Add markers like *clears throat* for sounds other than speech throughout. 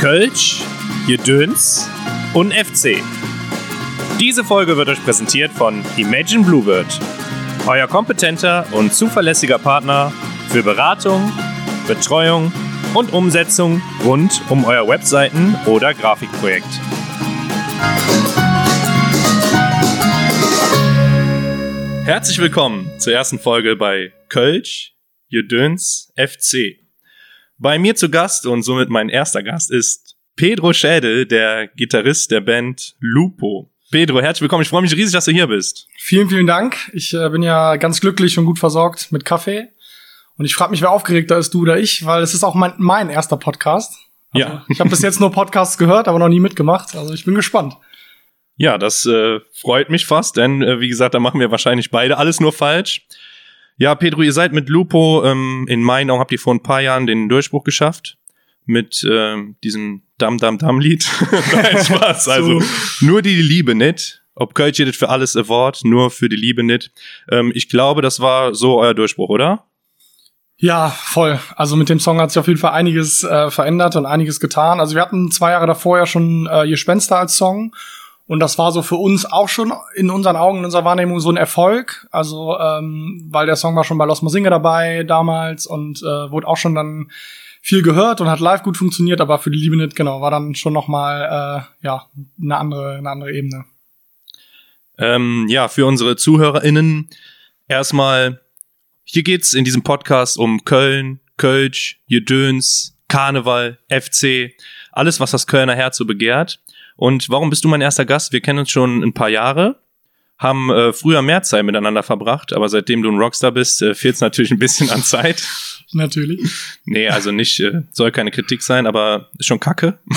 Kölsch, Jedöns und FC. Diese Folge wird euch präsentiert von Imagine Bluebird, euer kompetenter und zuverlässiger Partner für Beratung, Betreuung und Umsetzung rund um euer Webseiten- oder Grafikprojekt. Herzlich willkommen zur ersten Folge bei Kölsch, Jedöns, FC. Bei mir zu Gast und somit mein erster Gast ist Pedro Schädel, der Gitarrist der Band Lupo. Pedro, herzlich willkommen. Ich freue mich riesig, dass du hier bist. Vielen, vielen Dank. Ich äh, bin ja ganz glücklich und gut versorgt mit Kaffee. Und ich frage mich, wer aufgeregter ist, du oder ich, weil es ist auch mein, mein erster Podcast. Also, Ja. Ich habe bis jetzt nur Podcasts gehört, aber noch nie mitgemacht. Also ich bin gespannt. Ja, das äh, freut mich fast, denn äh, wie gesagt, da machen wir wahrscheinlich beide alles nur falsch. Ja, Pedro, ihr seid mit Lupo ähm, in Mainau, habt ihr vor ein paar Jahren den Durchbruch geschafft mit ähm, diesem Dam Dam Dam Lied. *laughs* Nein, *laughs* Spaß. Also nur die Liebe nicht. Ob Kölsch jedet für alles Award, nur für die Liebe nicht. Ähm, ich glaube, das war so euer Durchbruch, oder? Ja, voll. Also mit dem Song hat sich auf jeden Fall einiges äh, verändert und einiges getan. Also wir hatten zwei Jahre davor ja schon äh, Gespenster als Song. Und das war so für uns auch schon in unseren Augen, in unserer Wahrnehmung so ein Erfolg. Also, ähm, weil der Song war schon bei Los Mosinga dabei damals und äh, wurde auch schon dann viel gehört und hat live gut funktioniert, aber für die Liebe nicht, genau, war dann schon noch mal äh, ja, eine andere, eine andere Ebene. Ähm, ja, für unsere ZuhörerInnen erstmal, hier geht's in diesem Podcast um Köln, Kölsch, Jedöns, Karneval, FC, alles, was das Kölner Herz so begehrt. Und warum bist du mein erster Gast? Wir kennen uns schon ein paar Jahre, haben äh, früher mehr Zeit miteinander verbracht, aber seitdem du ein Rockstar bist, äh, fehlt es natürlich ein bisschen an Zeit. *laughs* Natürlich. Nee, also nicht, äh, soll keine Kritik sein, aber ist schon kacke. *laughs*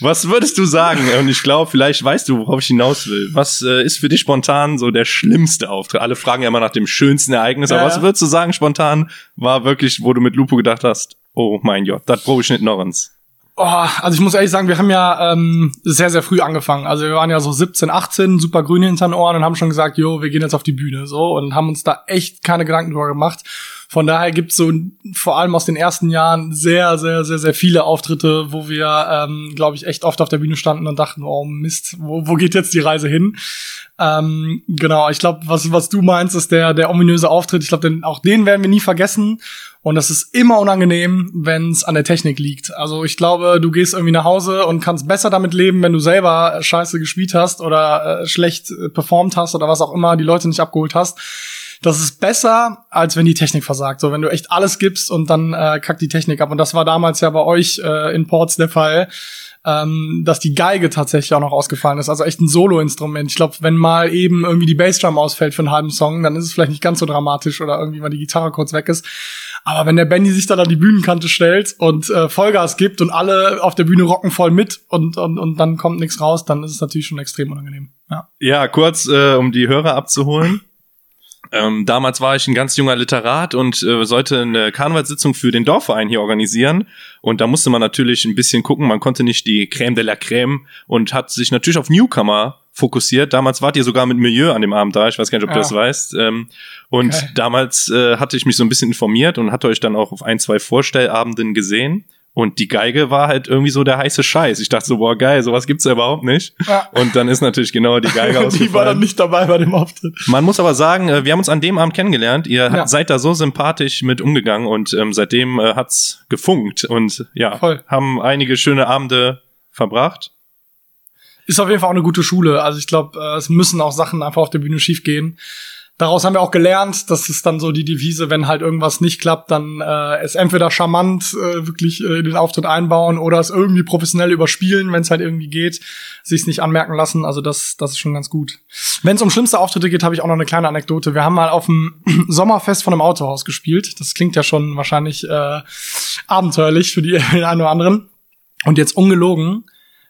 Was würdest du sagen? Und ich glaube, vielleicht weißt du, worauf ich hinaus will. Was äh, ist für dich spontan so der schlimmste Auftritt? Alle fragen ja immer nach dem schönsten Ereignis, aber was würdest du sagen spontan war wirklich, wo du mit Lupo gedacht hast, oh mein Gott, das brauche ich nicht noch eins. Oh, also ich muss ehrlich sagen, wir haben ja ähm, sehr, sehr früh angefangen. Also wir waren ja so 17, 18, super grün hinter den Ohren und haben schon gesagt, jo, wir gehen jetzt auf die Bühne so und haben uns da echt keine Gedanken drüber gemacht. Von daher gibt's so vor allem aus den ersten Jahren sehr, sehr, sehr, sehr viele Auftritte, wo wir, ähm, glaube ich, echt oft auf der Bühne standen und dachten, oh Mist, wo, wo geht jetzt die Reise hin? Ähm, genau, ich glaube, was, was du meinst, ist der, der ominöse Auftritt. Ich glaube, auch den werden wir nie vergessen. Und das ist immer unangenehm, wenn es an der Technik liegt. Also ich glaube, du gehst irgendwie nach Hause und kannst besser damit leben, wenn du selber scheiße gespielt hast oder äh, schlecht äh, performt hast oder was auch immer, die Leute nicht abgeholt hast. Das ist besser, als wenn die Technik versagt. So, wenn du echt alles gibst und dann äh, kackt die Technik ab. Und das war damals ja bei euch äh, in Ports der Fall, ähm, dass die Geige tatsächlich auch noch ausgefallen ist. Also echt ein Solo-Instrument. Ich glaube, wenn mal eben irgendwie die Bassdrum ausfällt für einen halben Song, dann ist es vielleicht nicht ganz so dramatisch oder irgendwie mal die Gitarre kurz weg ist. Aber wenn der Benny sich dann an die Bühnenkante stellt und äh, Vollgas gibt und alle auf der Bühne rocken voll mit und, und, und dann kommt nichts raus, dann ist es natürlich schon extrem unangenehm. Ja. Ja, kurz, äh, um die Hörer abzuholen. Ähm, damals war ich ein ganz junger Literat und äh, sollte eine Karnevalssitzung für den Dorfverein hier organisieren. Und da musste man natürlich ein bisschen gucken. Man konnte nicht die Crème de la Crème und hat sich natürlich auf Newcomer fokussiert. Damals wart ihr sogar mit Milieu an dem Abend da. Ich weiß gar nicht, ob du Ja. das weißt. Ähm, und Geil. damals äh, hatte ich mich so ein bisschen informiert und hatte euch dann auch auf ein, zwei Vorstellabenden gesehen. Und die Geige war halt irgendwie so der heiße Scheiß. Ich dachte so, boah, geil, sowas gibt's ja überhaupt nicht. Ja. Und dann ist natürlich genau die Geige *laughs* Die war dann ausgefallen. nicht dabei bei dem Auftritt. Man muss aber sagen, äh, wir haben uns an dem Abend kennengelernt. Ihr Ja. seid da so sympathisch mit umgegangen und ähm, seitdem äh, hat's gefunkt und ja, Voll. haben einige schöne Abende verbracht. Ist auf jeden Fall auch eine gute Schule. Also ich glaube, äh, es müssen auch Sachen einfach auf der Bühne schief gehen. Daraus haben wir auch gelernt, das ist dann so die Devise, wenn halt irgendwas nicht klappt, dann äh, es entweder charmant äh, wirklich äh, in den Auftritt einbauen oder es irgendwie professionell überspielen, wenn es halt irgendwie geht, sich's nicht anmerken lassen. Also das, das ist schon ganz gut. Wenn es um schlimmste Auftritte geht, habe ich auch noch eine kleine Anekdote. Wir haben mal auf dem *clears throat* Sommerfest von einem Autohaus gespielt. Das klingt ja schon wahrscheinlich äh, abenteuerlich für die den *laughs* einen oder anderen. Und jetzt ungelogen,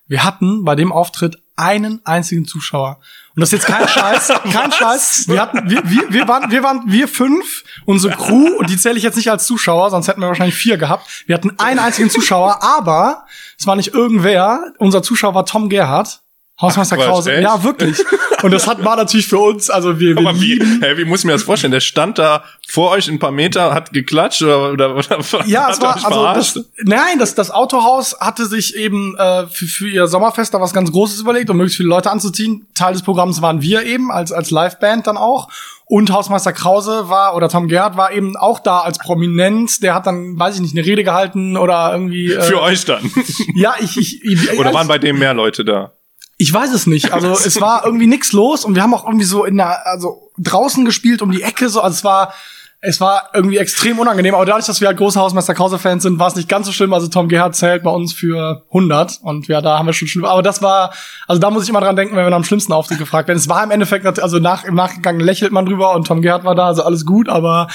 wir hatten bei dem Auftritt einen einzigen Zuschauer. Und das ist jetzt kein Scheiß, *laughs* kein Scheiß. Wir hatten, wir, wir, wir waren, wir waren, wir fünf, unsere Crew, und die zähle ich jetzt nicht als Zuschauer, sonst hätten wir wahrscheinlich vier gehabt. Wir hatten einen einzigen Zuschauer, aber es war nicht irgendwer. Unser Zuschauer war Tom Gerhardt. Hausmeister Ach, Krause. echt? Ja, wirklich. Und das hat war natürlich für uns, also wir, wir wie, hä, wie muss ich mir das vorstellen? Der stand da vor euch ein paar Meter, hat geklatscht oder, oder, oder Ja, es war also das, nein, das das Autohaus hatte sich eben äh, für, für ihr Sommerfest da was ganz Großes überlegt, um möglichst viele Leute anzuziehen. Teil des Programms waren wir eben als als Liveband dann auch und Hausmeister Krause war oder Tom Gerhardt war eben auch da als Prominenz. Der hat dann, weiß ich nicht, eine Rede gehalten oder irgendwie. Äh, Für euch dann. Ja, ich ich, ich Oder waren bei dem mehr Leute da? Ich weiß es nicht. Also *laughs* es war irgendwie nix los und wir haben auch irgendwie so in der, also draußen gespielt um die Ecke so. Also es war, es war irgendwie extrem unangenehm. Aber dadurch, dass wir halt große Hausmeister Krause-Fans sind, war es nicht ganz so schlimm. Also Tom Gerhardt zählt bei uns für 100 und ja, da haben wir schon schlimm. Aber das war, also da muss ich immer dran denken, wenn wir dem schlimmsten Auftritt gefragt werden. Es war im Endeffekt, also nach, im Nachgang lächelt man drüber und Tom Gerhardt war da, also alles gut. Aber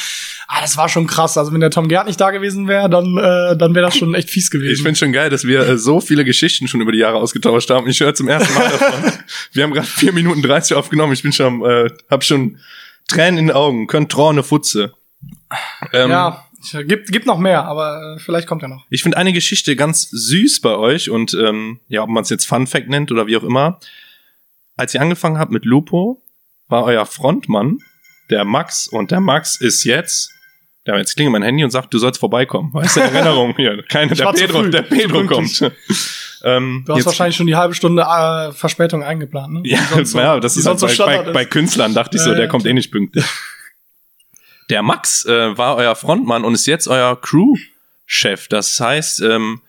ah, das war schon krass. Also wenn der Tom Gerhardt nicht da gewesen wäre, dann, äh, dann wäre das schon echt fies gewesen. Ich finde schon geil, dass wir äh, so viele Geschichten schon über die Jahre ausgetauscht haben. Ich höre zum ersten Mal davon. *laughs* wir haben gerade vier Minuten 30 aufgenommen. Ich bin schon, äh, hab schon Tränen in den Augen. Könnt traune Futze. Ähm, ja, gibt, gibt noch mehr, aber äh, vielleicht kommt ja noch. Ich finde eine Geschichte ganz süß bei euch und ähm, ja, ob man es jetzt Fun Fact nennt oder wie auch immer. Als ihr angefangen habt mit Lupo, war euer Frontmann der Max und der Max ist jetzt, der jetzt klingelt mein Handy und sagt, du sollst vorbeikommen. Weißt du, Erinnerung hier. Keine, der Pedro, der Pedro kommt. Ähm, Du hast wahrscheinlich schon die halbe Stunde äh, Verspätung eingeplant, ne? Ja, *laughs* so- ja das ist halt so bei, bei, bei. Künstlern, dachte ich so, Ja, der kommt eh nicht pünktlich. *laughs* Der Max äh, war euer Frontmann und ist jetzt euer Crew-Chef. Das heißt, ähm,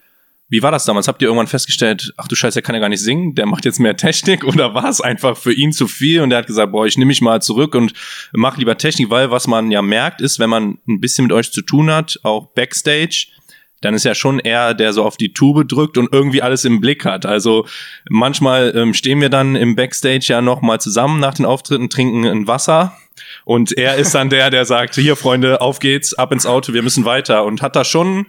wie war das damals? Habt ihr irgendwann festgestellt, ach du Scheiße, der kann ja gar nicht singen, der macht jetzt mehr Technik *laughs* oder war es einfach für ihn zu viel und der hat gesagt, boah, ich nehme mich mal zurück und mach lieber Technik, weil was man ja merkt ist, wenn man ein bisschen mit euch zu tun hat, auch Backstage, dann ist ja schon er, der so auf die Tube drückt und irgendwie alles im Blick hat. Also manchmal ähm, stehen wir dann im Backstage ja noch mal zusammen nach den Auftritten, trinken ein Wasser und er ist dann der, der sagt, hier Freunde, auf geht's, ab ins Auto, wir müssen weiter und hat da schon,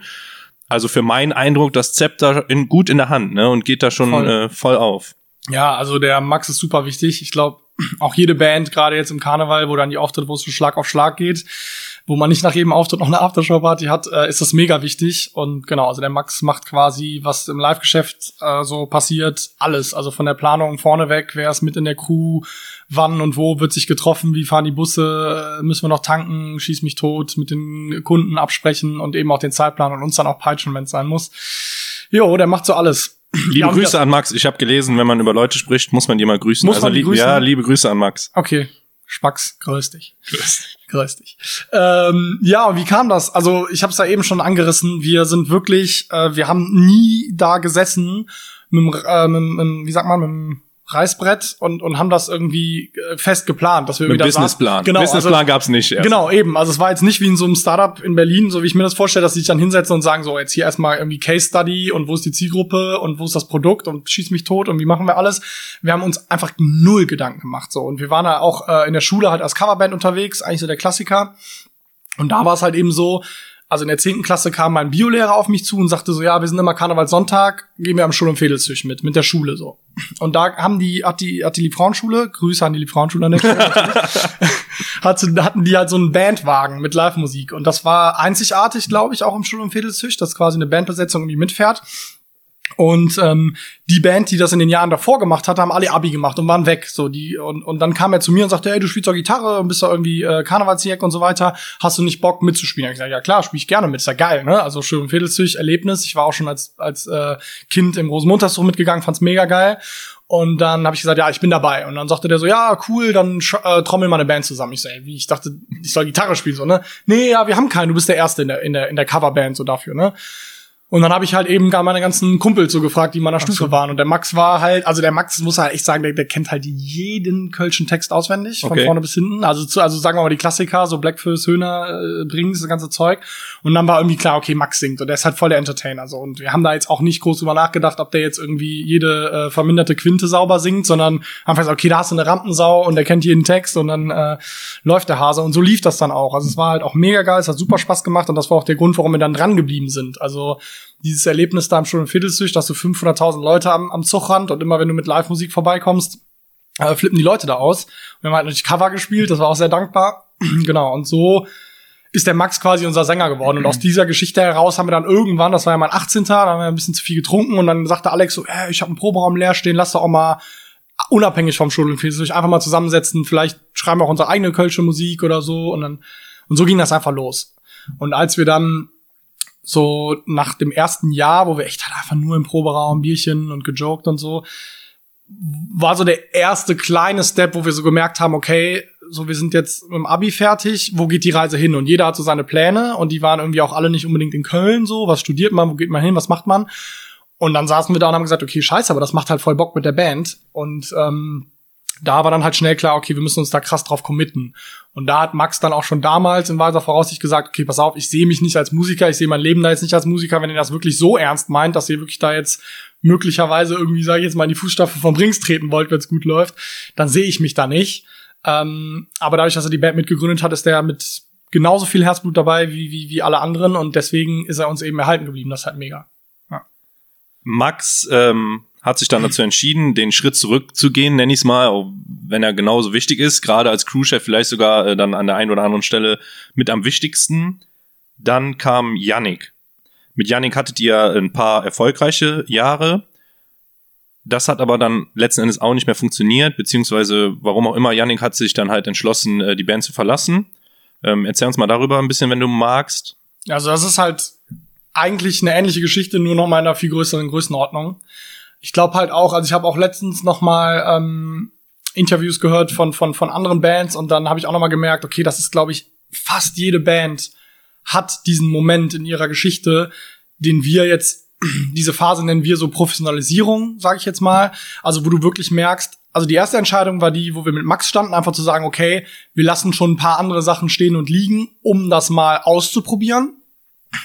also für meinen Eindruck, das Zepter in, gut in der Hand ne, und geht da schon Voll. Äh, voll auf. Ja, also der Max ist super wichtig. Ich glaube, auch jede Band, gerade jetzt im Karneval, wo dann die Auftritte, wo es so Schlag auf Schlag geht, wo man nicht nach jedem Auftritt noch eine Aftershow-Party hat, äh, ist das mega wichtig. Und genau, also der Max macht quasi, was im Live-Geschäft äh, so passiert, alles. Also von der Planung vorneweg, wer ist mit in der Crew, wann und wo wird sich getroffen, wie fahren die Busse, äh, müssen wir noch tanken, schieß mich tot, mit den Kunden absprechen und eben auch den Zeitplan und uns dann auch peitschen, wenn es sein muss. Jo, der macht so alles. *clears throat* Liebe Ja, Grüße an Max. Ich habe gelesen, wenn man über Leute spricht, muss man die mal grüßen. Muss also man die grüßen? Ja, liebe Grüße an Max. Okay, Spax, grüß dich. Grüß dich. Ähm, ja, wie kam das? Also ich habe es ja eben schon angerissen. Wir sind wirklich, äh, wir haben nie da gesessen mit, äh, mit, mit, wie sagt man, mit Reißbrett und, und haben das irgendwie äh, fest geplant, dass wir Mit wieder saßen. Businessplan. Genau, Businessplan also, gab's nicht. Erst. Genau, eben. Also es war jetzt nicht wie in so einem Startup in Berlin, so wie ich mir das vorstelle, dass sie sich dann hinsetzen und sagen, so jetzt hier erstmal irgendwie Case Study und wo ist die Zielgruppe und wo ist das Produkt und schieß mich tot und wie machen wir alles. Wir haben uns einfach null Gedanken gemacht so und wir waren da auch äh, in der Schule halt als Coverband unterwegs, eigentlich so der Klassiker. Und da war es halt eben so, also in der zehnten Klasse kam mein Biolehrer auf mich zu und sagte so, ja, wir sind immer Karnevalssonntag, gehen wir am Schul- und Fädelstisch mit, mit der Schule so. Und da haben die, hat die, hat die Liebfrauenschule, Grüße an die Liebfrauenschule an der *laughs* hatte, hatten die halt so einen Bandwagen mit Live-Musik. Und das war einzigartig, glaube ich, auch im Schul- und Fädelstisch, dass quasi eine Bandbesetzung irgendwie mitfährt. Und ähm, die Band, die das in den Jahren davor gemacht hat, haben alle Abi gemacht und waren weg. So die und, und dann kam er zu mir und sagte, hey, du spielst doch Gitarre und bist doch irgendwie äh, Karnevalsjäger und so weiter. Hast du nicht Bock mitzuspielen? Ich gesagt, ja klar, spiele ich gerne mit. Ist ja geil, ne? Also schön Fädelszüch, Erlebnis. Ich war auch schon als als äh, Kind im Rosenmontagszug mitgegangen, fand's mega geil. Und dann habe ich gesagt, ja, ich bin dabei. Und dann sagte der so, ja, cool, dann äh, trommel mal eine Band zusammen. Ich so, ey, wie? Ich dachte, ich soll Gitarre spielen, so, ne? Nee, ja, wir haben keinen, du bist der Erste in der, in der, in der Coverband, so dafür, ne? Und dann habe ich halt eben gar meine ganzen Kumpels so gefragt, die in meiner Stufe waren. Und der Max war halt, also der Max muss halt echt sagen, der, der kennt halt jeden kölschen Text auswendig, von Okay. vorne bis hinten. Also, zu, also sagen wir mal die Klassiker, so Blackfist, Höhner, äh, Brings, das ganze Zeug. Und dann war irgendwie klar, okay, Max singt. Und der ist halt voll der Entertainer. So. Und wir haben da jetzt auch nicht groß drüber nachgedacht, ob der jetzt irgendwie jede äh, verminderte Quinte sauber singt, sondern einfach gesagt, okay, da hast du eine Rampensau und der kennt jeden Text und dann äh, läuft der Hase. Und so lief das dann auch. Also es war halt auch mega geil, es hat super Spaß gemacht und das war auch der Grund, warum wir dann dran geblieben sind. Also dieses Erlebnis da im Stunde Viertelstisch, dass du 500.000 Leute am, am Zugrand und immer wenn du mit Live-Musik vorbeikommst, äh, flippen die Leute da aus. Wir haben halt natürlich Cover gespielt, das war auch sehr dankbar. *clears throat* genau, und so ist der Max quasi unser Sänger geworden. Und aus dieser Geschichte heraus haben wir dann irgendwann, das war ja mein 18. Da haben wir ein bisschen zu viel getrunken und dann sagte Alex so, äh, ich habe einen Proberaum leer stehen, lass doch auch mal unabhängig vom Studium sich einfach mal zusammensetzen, vielleicht schreiben wir auch unsere eigene kölsche Musik oder so und dann und so ging das einfach los. Und als wir dann so nach dem ersten Jahr, wo wir echt halt einfach nur im Proberaum Bierchen und gejoked und so, war so der erste kleine Step, wo wir so gemerkt haben, okay, so wir sind jetzt im Abi fertig, wo geht die Reise hin? Und jeder hat so seine Pläne und die waren irgendwie auch alle nicht unbedingt in Köln so, was studiert man, wo geht man hin, was macht man? Und dann saßen wir da und haben gesagt, okay, scheiße, aber das macht halt voll Bock mit der Band. Und ähm, da war dann halt schnell klar, okay, wir müssen uns da krass drauf committen. Und da hat Max dann auch schon damals in weiser Voraussicht gesagt, okay, pass auf, ich sehe mich nicht als Musiker, ich sehe mein Leben da jetzt nicht als Musiker, wenn ihr das wirklich so ernst meint, dass ihr wirklich da jetzt möglicherweise irgendwie, sage ich jetzt mal, in die Fußstapfen vom Rings treten wollt, wenn es gut läuft, dann sehe ich mich da nicht. Ähm, aber dadurch, dass er die Band mitgegründet hat, ist er mit genauso viel Herzblut dabei wie, wie, wie alle anderen und deswegen ist er uns eben erhalten geblieben. Das ist halt mega. Ja. Max ähm, hat sich dann dazu entschieden, den Schritt zurückzugehen, nenn ich es mal, wenn er genauso wichtig ist, gerade als Crewchef vielleicht sogar äh, dann an der einen oder anderen Stelle mit am wichtigsten. Dann kam Yannick. Mit Yannick hattet ihr ein paar erfolgreiche Jahre. Das hat aber dann letzten Endes auch nicht mehr funktioniert, beziehungsweise warum auch immer, Yannick hat sich dann halt entschlossen, äh, die Band zu verlassen. Ähm, erzähl uns mal darüber ein bisschen, wenn du magst. Also das ist halt eigentlich eine ähnliche Geschichte, nur noch mal in einer viel größeren Größenordnung ich glaube halt auch, also ich habe auch letztens noch mal ähm, Interviews gehört von von von anderen Bands und dann habe ich auch noch mal gemerkt, okay, das ist glaube ich fast jede Band hat diesen Moment in ihrer Geschichte, den wir jetzt *clears throat* diese Phase nennen wir so Professionalisierung, sage ich jetzt mal, also wo du wirklich merkst, also die erste Entscheidung war die, wo wir mit Max standen, einfach zu sagen, okay, wir lassen schon ein paar andere Sachen stehen und liegen, um das mal auszuprobieren.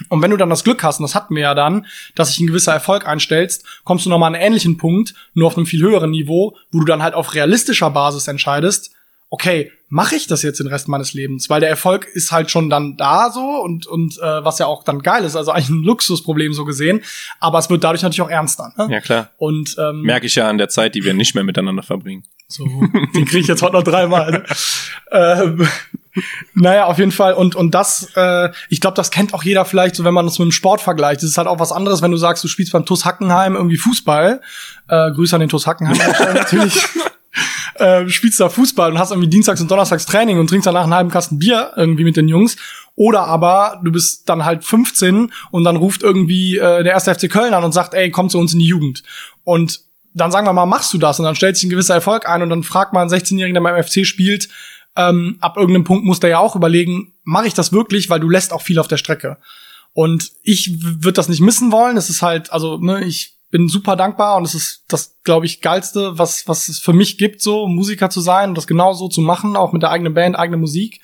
Und wenn du dann das Glück hast, und das hatten wir ja dann, dass sich ein gewisser Erfolg einstellst, kommst du nochmal an einen ähnlichen Punkt, nur auf einem viel höheren Niveau, wo du dann halt auf realistischer Basis entscheidest, okay, mache ich das jetzt den Rest meines Lebens? Weil der Erfolg ist halt schon dann da so und, und äh, was ja auch dann geil ist, also eigentlich ein Luxusproblem so gesehen, aber es wird dadurch natürlich auch ernster. Ne? Ja, klar. Und ähm, merke ich ja an der Zeit, die wir nicht mehr miteinander verbringen. So, den kriege ich jetzt heute noch dreimal. Ne? *laughs* ähm, naja, auf jeden Fall. Und, und das, äh, ich glaube, das kennt auch jeder vielleicht, so wenn man das mit dem Sport vergleicht. Das ist halt auch was anderes, wenn du sagst, du spielst beim TuS Hackenheim irgendwie Fußball. Äh, Grüße an den TuS Hackenheim *laughs* natürlich. Äh, spielst da Fußball und hast irgendwie dienstags und donnerstags Training und trinkst danach einen halben Kasten Bier irgendwie mit den Jungs. Oder aber du bist dann halt 15 und dann ruft irgendwie äh, der erste FC Köln an und sagt, ey, komm zu uns in die Jugend. Und dann sagen wir mal, machst du das und dann stellt sich ein gewisser Erfolg ein und dann fragt man einen 16-Jährigen, der beim FC spielt, ähm, ab irgendeinem Punkt muss der ja auch überlegen, mache ich das wirklich, weil du lässt auch viel auf der Strecke. Und ich würde das nicht missen wollen. Es ist halt, also, ne, ich bin super dankbar und es ist das, glaube ich, geilste, was, was es für mich gibt, so Musiker zu sein und das genau so zu machen, auch mit der eigenen Band, eigene Musik.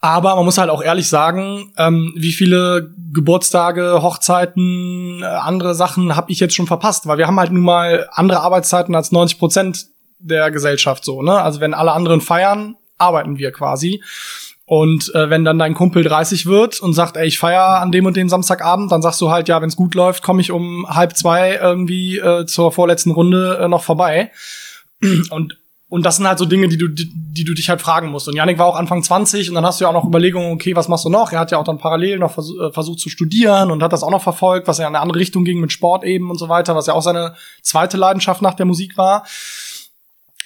Aber man muss halt auch ehrlich sagen, ähm, wie viele Geburtstage, Hochzeiten, äh, andere Sachen habe ich jetzt schon verpasst, weil wir haben halt nun mal andere Arbeitszeiten als 90 Prozent der Gesellschaft so. Ne? Also wenn alle anderen feiern, arbeiten wir quasi. Und äh, wenn dann dein Kumpel 30 wird und sagt, ey, ich feier an dem und dem Samstagabend, dann sagst du halt, ja, wenn es gut läuft, komme ich um halb zwei irgendwie äh, zur vorletzten Runde äh, noch vorbei. Und und das sind halt so Dinge, die du, die, die du dich halt fragen musst. Und Janik war auch Anfang 20 und dann hast du ja auch noch Überlegungen, okay, was machst du noch? Er hat ja auch dann parallel noch vers äh, versucht zu studieren und hat das auch noch verfolgt, was ja in eine andere Richtung ging mit Sport eben und so weiter, was ja auch seine zweite Leidenschaft nach der Musik war.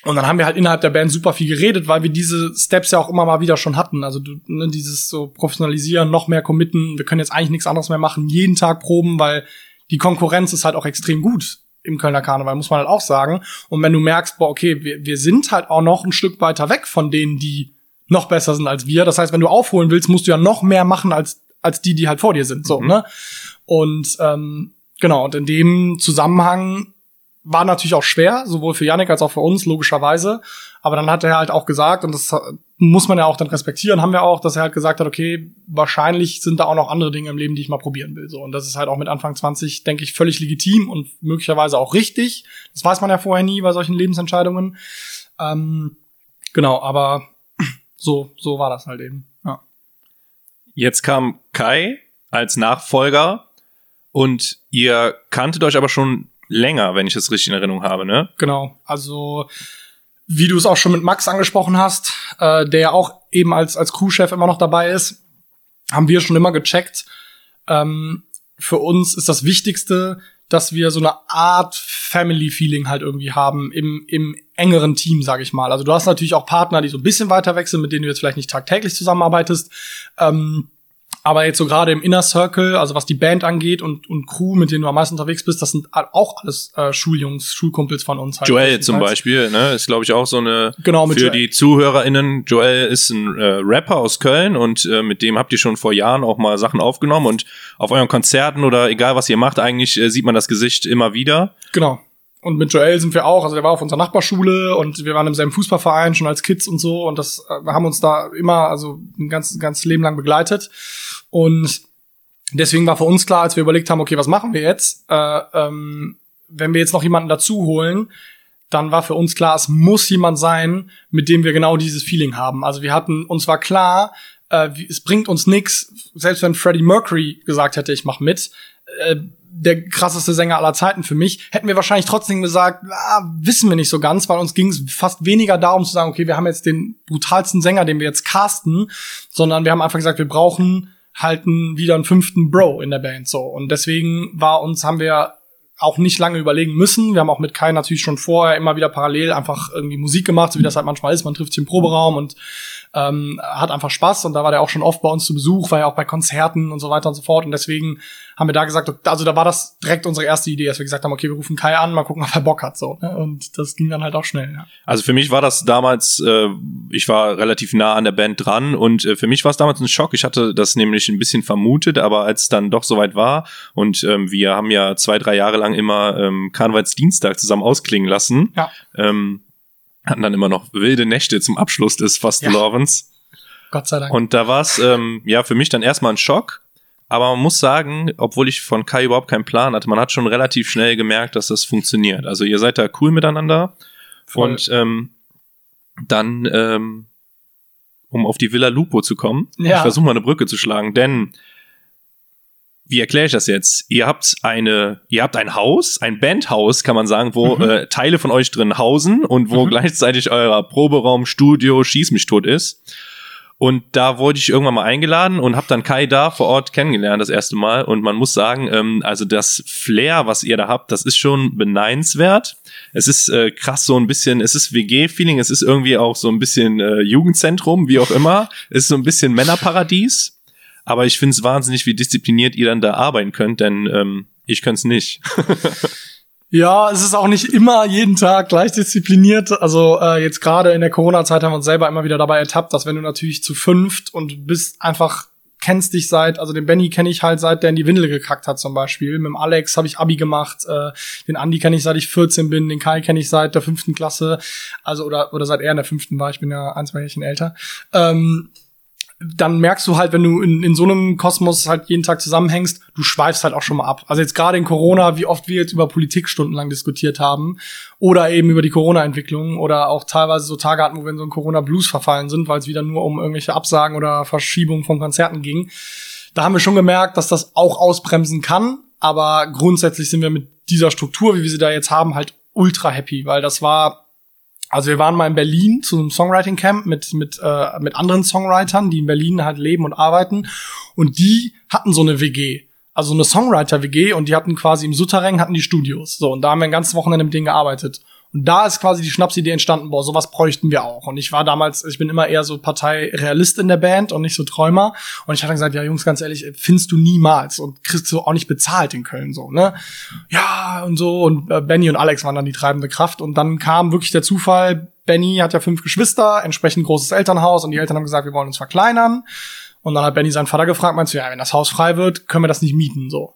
Und dann haben wir halt innerhalb der Band super viel geredet, weil wir diese Steps ja auch immer mal wieder schon hatten. Also du, ne, dieses so professionalisieren, noch mehr committen. Wir können jetzt eigentlich nichts anderes mehr machen, jeden Tag proben, weil die Konkurrenz ist halt auch extrem gut im Kölner Karneval, muss man halt auch sagen. Und wenn du merkst, boah, okay, wir, wir sind halt auch noch ein Stück weiter weg von denen, die noch besser sind als wir. Das heißt, wenn du aufholen willst, musst du ja noch mehr machen als, als die, die halt vor dir sind. So, mhm. ne? Und ähm, genau, und in dem Zusammenhang war natürlich auch schwer, sowohl für Yannick als auch für uns, logischerweise. Aber dann hat er halt auch gesagt, und das muss man ja auch dann respektieren, haben wir auch, dass er halt gesagt hat, okay, wahrscheinlich sind da auch noch andere Dinge im Leben, die ich mal probieren will. So. Und das ist halt auch mit Anfang 20, denke ich, völlig legitim und möglicherweise auch richtig. Das weiß man ja vorher nie bei solchen Lebensentscheidungen. Ähm, genau, aber *clears throat* so, so war das halt eben. Ja. Jetzt kam Kai als Nachfolger und ihr kanntet euch aber schon länger, wenn ich das richtig in Erinnerung habe, ne? Genau. Also wie du es auch schon mit Max angesprochen hast, äh, der ja auch eben als als Crewchef immer noch dabei ist, haben wir schon immer gecheckt. Ähm, für uns ist das Wichtigste, dass wir so eine Art Family-Feeling halt irgendwie haben im, im engeren Team, sage ich mal. Also du hast natürlich auch Partner, die so ein bisschen weiter sind, mit denen du jetzt vielleicht nicht tagtäglich zusammenarbeitest. Ähm, aber jetzt so gerade im Inner Circle, also was die Band angeht und, und Crew, mit denen du am meisten unterwegs bist, das sind auch alles äh, Schuljungs, Schulkumpels von uns halt. Joel zum Beispiel, ne, ist glaube ich auch so eine genau, mit für Joel. die ZuhörerInnen. Joel ist ein äh, Rapper aus Köln und äh, mit dem habt ihr schon vor Jahren auch mal Sachen aufgenommen und auf euren Konzerten oder egal was ihr macht, eigentlich äh, sieht man das Gesicht immer wieder. Genau. Und mit Joel sind wir auch, also der war auf unserer Nachbarschule und wir waren im selben Fußballverein schon als Kids und so und das äh, haben uns da immer, also ein ganz, ganz Leben lang begleitet. Und deswegen war für uns klar, als wir überlegt haben, okay, was machen wir jetzt, äh, ähm, wenn wir jetzt noch jemanden dazu holen, dann war für uns klar, es muss jemand sein, mit dem wir genau dieses Feeling haben. Also wir hatten, uns war klar, äh, es bringt uns nix, selbst wenn Freddie Mercury gesagt hätte, ich mach mit, äh, der krasseste Sänger aller Zeiten für mich, hätten wir wahrscheinlich trotzdem gesagt, ah, wissen wir nicht so ganz, weil uns ging es fast weniger darum zu sagen, okay, wir haben jetzt den brutalsten Sänger, den wir jetzt casten, sondern wir haben einfach gesagt, wir brauchen halt einen, wieder einen fünften Bro in der Band so. Und deswegen war uns, haben wir auch nicht lange überlegen müssen. Wir haben auch mit Kai natürlich schon vorher immer wieder parallel einfach irgendwie Musik gemacht, so wie das halt manchmal ist. Man trifft sich im Proberaum und ähm, hat einfach Spaß und da war der auch schon oft bei uns zu Besuch, war ja auch bei Konzerten und so weiter und so fort und deswegen haben wir da gesagt, also da war das direkt unsere erste Idee, dass wir gesagt haben, okay, wir rufen Kai an, mal gucken, ob er Bock hat so ne? und das ging dann halt auch schnell. Ja. Also für mich war das damals, äh, ich war relativ nah an der Band dran und äh, für mich war es damals ein Schock. Ich hatte das nämlich ein bisschen vermutet, aber als es dann doch soweit war und ähm, wir haben ja zwei, drei Jahre lang immer ähm, Karnevalsdienstag zusammen ausklingen lassen. Ja. Ähm, hatten dann immer noch wilde Nächte zum Abschluss des Fastelovens. Ja. Gott sei Dank. Und da war es ähm, ja für mich dann erstmal ein Schock. Aber man muss sagen, obwohl ich von Kai überhaupt keinen Plan hatte, man hat schon relativ schnell gemerkt, dass das funktioniert. Also ihr seid da cool miteinander. Voll. Und ähm, dann, ähm, um auf die Villa Lupo zu kommen, ja. ich versuche mal eine Brücke zu schlagen, denn wie erkläre ich das jetzt? Ihr habt eine, ihr habt ein Haus, ein Bandhaus, kann man sagen, wo mhm. äh, Teile von euch drin hausen und wo mhm. gleichzeitig euer Proberaum, Studio, Schieß mich tot ist. Und da wurde ich irgendwann mal eingeladen und habe dann Kai da vor Ort kennengelernt das erste Mal. Und man muss sagen, ähm, also das Flair, was ihr da habt, das ist schon beneidenswert. Es ist äh, krass so ein bisschen, es ist WG-Feeling, es ist irgendwie auch so ein bisschen äh, Jugendzentrum, wie auch immer. Es ist so ein bisschen Männerparadies. Aber ich finde es wahnsinnig, wie diszipliniert ihr dann da arbeiten könnt, denn ähm, ich könnte es nicht. *laughs* Ja, es ist auch nicht immer jeden Tag gleich diszipliniert. Also äh, jetzt gerade in der Corona-Zeit haben wir uns selber immer wieder dabei ertappt, dass wenn du natürlich zu fünft und bist einfach kennst dich seit, also den Benny kenne ich halt seit der in die Windel gekackt hat zum Beispiel. Mit dem Alex habe ich Abi gemacht, äh, den Andi kenne ich seit ich 14 bin, den Kai kenne ich seit der fünften Klasse, also oder oder seit er in der fünften war, ich bin ja ein, zwei Jährchen älter. Ähm, dann merkst du halt, wenn du in, in so einem Kosmos halt jeden Tag zusammenhängst, du schweifst halt auch schon mal ab. Also jetzt gerade in Corona, wie oft wir jetzt über Politik stundenlang diskutiert haben oder eben über die Corona-Entwicklung oder auch teilweise so Tage hatten, wo wir in so einen Corona-Blues verfallen sind, weil es wieder nur um irgendwelche Absagen oder Verschiebungen von Konzerten ging. Da haben wir schon gemerkt, dass das auch ausbremsen kann, aber grundsätzlich sind wir mit dieser Struktur, wie wir sie da jetzt haben, halt ultra happy, weil das war also wir waren mal in Berlin zu einem Songwriting Camp mit mit äh, mit anderen Songwritern, die in Berlin halt leben und arbeiten und die hatten so eine WG, also eine Songwriter WG und die hatten quasi im Souterrain hatten die Studios. So und da haben wir ein ganzes Wochenende mit denen gearbeitet. Und da ist quasi die Schnapsidee entstanden, boah, sowas bräuchten wir auch. Und ich war damals, ich bin immer eher so Partei Realist in der Band und nicht so Träumer. Und ich hatte gesagt, ja, Jungs, ganz ehrlich, findest du niemals und kriegst du auch nicht bezahlt in Köln so, ne? Ja, und so. Und äh, Benny und Alex waren dann die treibende Kraft. Und dann kam wirklich der Zufall, Benny hat ja fünf Geschwister, entsprechend großes Elternhaus und die Eltern haben gesagt, wir wollen uns verkleinern. Und dann hat Benny seinen Vater gefragt, meinst du, ja, wenn das Haus frei wird, können wir das nicht mieten, so.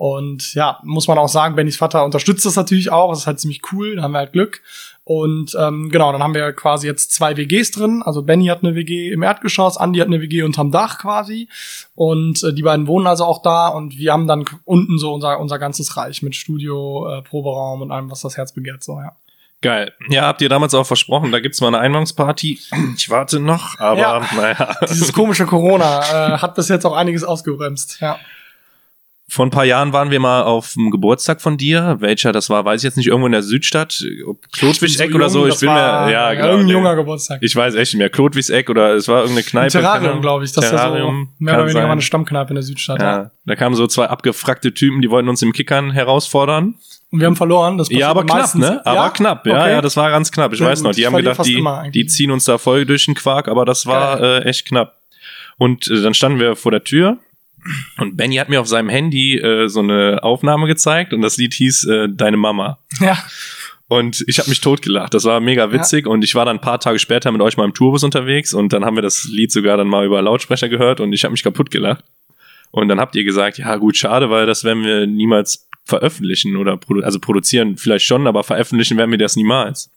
Und ja, muss man auch sagen, Bennys Vater unterstützt das natürlich auch. Das ist halt ziemlich cool, da haben wir halt Glück. Und ähm, genau, dann haben wir quasi jetzt zwei WGs drin. Also Benny hat eine WG im Erdgeschoss, Andy hat eine WG unterm Dach quasi. Und äh, die beiden wohnen also auch da. Und wir haben dann unten so unser, unser ganzes Reich mit Studio, äh, Proberaum und allem, was das Herz begehrt. So, ja. Geil. Ja, habt ihr damals auch versprochen, da gibt's mal eine Einweihungsparty. Ich warte noch, aber ja, naja. Dieses komische Corona äh, hat bis jetzt auch einiges ausgebremst, ja. Vor ein paar Jahren waren wir mal auf dem Geburtstag von dir. Welcher das war, weiß ich jetzt nicht. Irgendwo in der Südstadt. Klotwig-Eck So oder so. Ich bin mir, ja, genau. Irgendein junger Geburtstag. Ich weiß echt nicht mehr. Klotwig-Eck oder es war irgendeine Kneipe. keine Terrarium, glaube ich. Das ist ja so Terrarium, mehr oder weniger sein. mal eine Stammkneipe in der Südstadt. Ja. Ja, da kamen so zwei abgefragte Typen, die wollten uns im Kickern herausfordern. Und wir haben verloren. Das Ja, aber knapp, ne? Aber ja? knapp, ja, Okay. ja, das war ganz knapp. Ich Sehr weiß noch, gut. die Ich haben gedacht, die, die ziehen uns da voll durch den Quark, aber das war Geil. äh, echt knapp. Und äh, dann standen wir vor der Tür und Benny hat mir auf seinem Handy äh, so eine Aufnahme gezeigt und das Lied hieß äh, Deine Mama. Ja. Und ich habe mich totgelacht. Das war mega witzig und ich war dann ein paar Tage später mit euch mal im Tourbus unterwegs und dann haben wir das Lied sogar dann mal über Lautsprecher gehört und ich habe mich kaputt gelacht. Und dann habt ihr gesagt, ja gut, schade, weil das werden wir niemals veröffentlichen oder produ also produzieren vielleicht schon, aber veröffentlichen werden wir das niemals.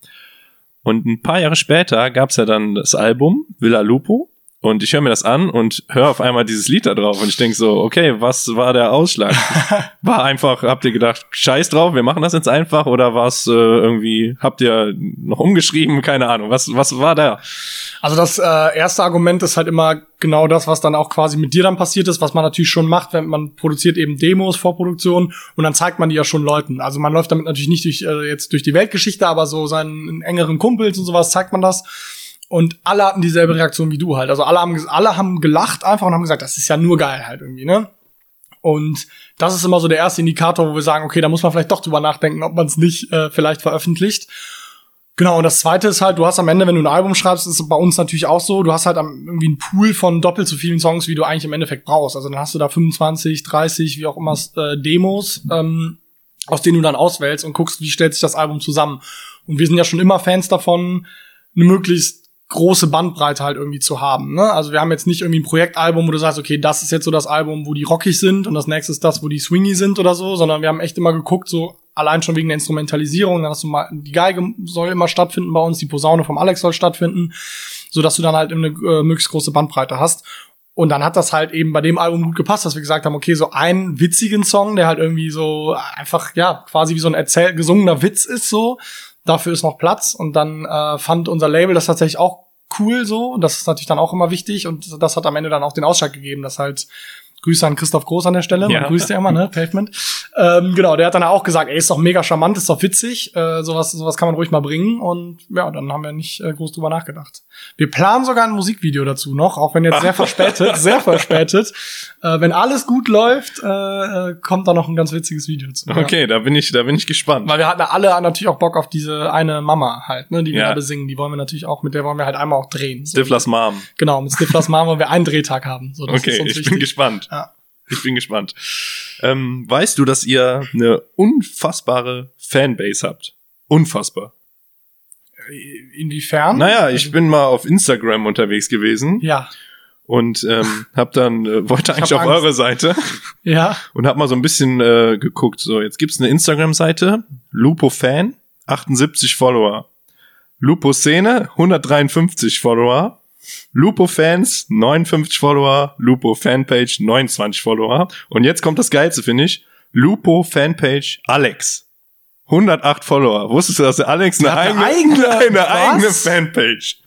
Und ein paar Jahre später gab's ja dann das Album Villa Lupo und ich höre mir das an und höre auf einmal dieses Lied da drauf und ich denk so, okay, was war der Ausschlag? *laughs* War einfach, habt ihr gedacht, scheiß drauf, wir machen das jetzt einfach oder war es äh, irgendwie, habt ihr noch umgeschrieben, keine Ahnung, was, was war da? Also das äh, erste Argument ist halt immer genau das, was dann auch quasi mit dir dann passiert ist, was man natürlich schon macht, wenn man produziert eben Demos, Vorproduktion und dann zeigt man die ja schon Leuten. Also man läuft damit natürlich nicht durch, äh, jetzt durch die Weltgeschichte, aber so seinen engeren Kumpels und sowas zeigt man das. Und alle hatten dieselbe Reaktion wie du halt. Also alle haben, alle haben gelacht einfach und haben gesagt, das ist ja nur geil halt irgendwie, ne? Und das ist immer so der erste Indikator, wo wir sagen, okay, da muss man vielleicht doch drüber nachdenken, ob man es nicht äh, vielleicht veröffentlicht. Genau, und das zweite ist halt, du hast am Ende, wenn du ein Album schreibst, ist bei uns natürlich auch so, du hast halt irgendwie einen Pool von doppelt so vielen Songs, wie du eigentlich im Endeffekt brauchst. Also dann hast du da 25, 30, wie auch immer, äh, Demos, ähm, aus denen du dann auswählst und guckst, wie stellt sich das Album zusammen. Und wir sind ja schon immer Fans davon, eine möglichst große Bandbreite halt irgendwie zu haben. Ne? Also wir haben jetzt nicht irgendwie ein Projektalbum, wo du sagst, okay, das ist jetzt so das Album, wo die rockig sind und das nächste ist das, wo die swingy sind oder so, sondern wir haben echt immer geguckt, so allein schon wegen der Instrumentalisierung, dann hast du mal, die Geige soll immer stattfinden bei uns, die Posaune vom Alex soll stattfinden, so dass du dann halt eine äh, möglichst große Bandbreite hast. Und dann hat das halt eben bei dem Album gut gepasst, dass wir gesagt haben, okay, so einen witzigen Song, der halt irgendwie so einfach, ja, quasi wie so ein erzähl gesungener Witz ist, so. Dafür ist noch Platz. Und dann äh, fand unser Label das tatsächlich auch cool so. Und das ist natürlich dann auch immer wichtig. Und das hat am Ende dann auch den Ausschlag gegeben, dass halt Grüße an Christoph Groß an der Stelle. Man Ja. grüßt ja immer, ne? Pavement. Ähm, genau, der hat dann auch gesagt, ey, ist doch mega charmant, ist doch witzig. Äh, sowas, sowas kann man ruhig mal bringen. Und ja, dann haben wir nicht äh, groß drüber nachgedacht. Wir planen sogar ein Musikvideo dazu noch, auch wenn jetzt sehr *laughs* verspätet, sehr verspätet. Äh, wenn alles gut läuft, äh, äh, kommt da noch ein ganz witziges Video zu. Ja. Okay, da bin ich, da bin ich gespannt. Weil wir hatten alle natürlich auch Bock auf diese eine Mama halt, ne, die wir Ja. gerade singen. Die wollen wir natürlich auch, mit der wollen wir halt einmal auch drehen. So. Stiflers Mom. Genau, mit Stiflers Mama wollen wir einen Drehtag haben. So, Okay, ich wichtig. bin gespannt. Ich bin gespannt. Ähm, weißt du, dass ihr eine unfassbare Fanbase habt? Unfassbar. Inwiefern? Naja, ich bin mal auf Instagram unterwegs gewesen Ja, und ähm, hab dann äh, wollte eigentlich auf Angst. eure Seite ja, und hab mal so ein bisschen äh, geguckt. So, jetzt gibt's eine Instagram-Seite, Lupo Fan, 78 Follower. Lupo Szene, 153 Follower. Lupo Fans, 59 Follower. Lupo Fanpage, 29 Follower. Und jetzt kommt das Geilste, finde ich. Lupo Fanpage Alex. 108 Follower. Wusstest du, dass der Alex eine eigene, eine eigene- *laughs* eine eigene? Fanpage?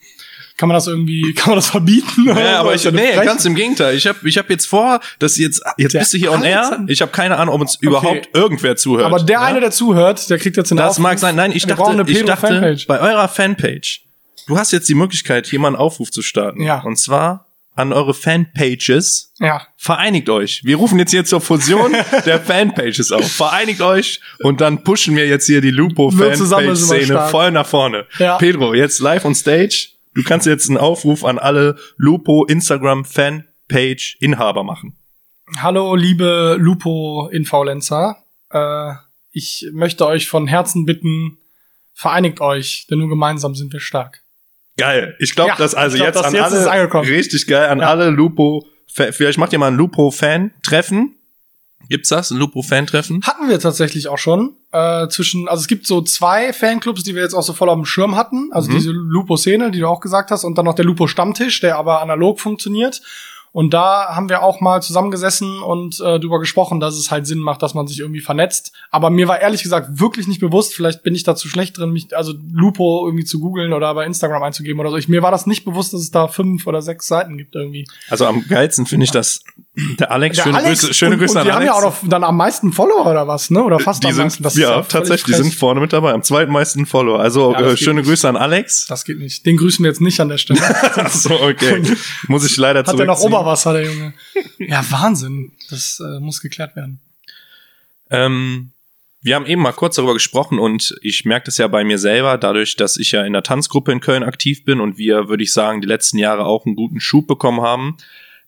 kann man das irgendwie, kann man das verbieten? Ja, so? aber ich, eine nee, Frechheit. ganz im Gegenteil. Ich habe ich hab jetzt vor, dass jetzt, jetzt Der bist du hier on air. Ich habe keine Ahnung, ob uns überhaupt irgendwer zuhört. Aber der ja? eine, der zuhört, der kriegt jetzt den Das Aufruf, mag sein. Nein, ich dachte, eine ich dachte bei eurer Fanpage, du hast jetzt die Möglichkeit, hier mal einen Aufruf zu starten. Ja. Und zwar an eure Fanpages. Ja, Vereinigt euch. Wir rufen jetzt hier zur Fusion *laughs* der Fanpages auf. Vereinigt euch und dann pushen wir jetzt hier die Lupo Nur zusammen sind wir Fanpage-Szene stark. voll nach vorne. Ja. Pedro, jetzt live on stage. Du kannst jetzt einen Aufruf an alle Lupo Instagram Fanpage Inhaber machen. Hallo, liebe Lupo-Influencer. Äh, ich möchte euch von Herzen bitten, vereinigt euch, denn nur gemeinsam sind wir stark. Geil. Ich glaube, Ja, das also glaub, jetzt das an jetzt alle angekommen. richtig geil an Ja. alle Lupo. Vielleicht macht ihr mal ein Lupo Fan Treffen. Gibt's das? Ein Lupo Fan Treffen? Hatten wir tatsächlich auch schon. Äh, zwischen, also es gibt so zwei Fanclubs, die wir jetzt auch so voll auf dem Schirm hatten. Also Mhm. diese Lupo-Szene, die du auch gesagt hast, und dann noch der Lupo-Stammtisch, der aber analog funktioniert. Und da haben wir auch mal zusammengesessen und äh, darüber gesprochen, dass es halt Sinn macht, dass man sich irgendwie vernetzt. Aber mir war ehrlich gesagt wirklich nicht bewusst, vielleicht bin ich da zu schlecht drin, mich, also Lupo irgendwie zu googeln oder bei Instagram einzugeben oder so. Ich, mir war das nicht bewusst, dass es da fünf oder sechs Seiten gibt irgendwie. Also am geilsten finde ich das Der Alex, Der schöne Alex Grüße, schöne und, Grüße und an die Alex. haben ja auch noch dann am meisten Follower oder was, ne? Oder fast die am sind, meisten. Das ja, völlig tatsächlich, die frech. sind vorne mit dabei, am zweitmeisten Follower. Also Ja, äh, schöne nicht. Grüße an Alex. Das geht nicht. Den grüßen wir jetzt nicht an der Stelle. *laughs* so, okay. *laughs* Muss ich leider er zurückziehen. Oberwasser, der Junge? Ja, Wahnsinn. Das äh, muss geklärt werden. Ähm, wir haben eben mal kurz darüber gesprochen und ich merke das ja bei mir selber, dadurch, dass ich ja in der Tanzgruppe in Köln aktiv bin und wir, würde ich sagen, die letzten Jahre auch einen guten Schub bekommen haben,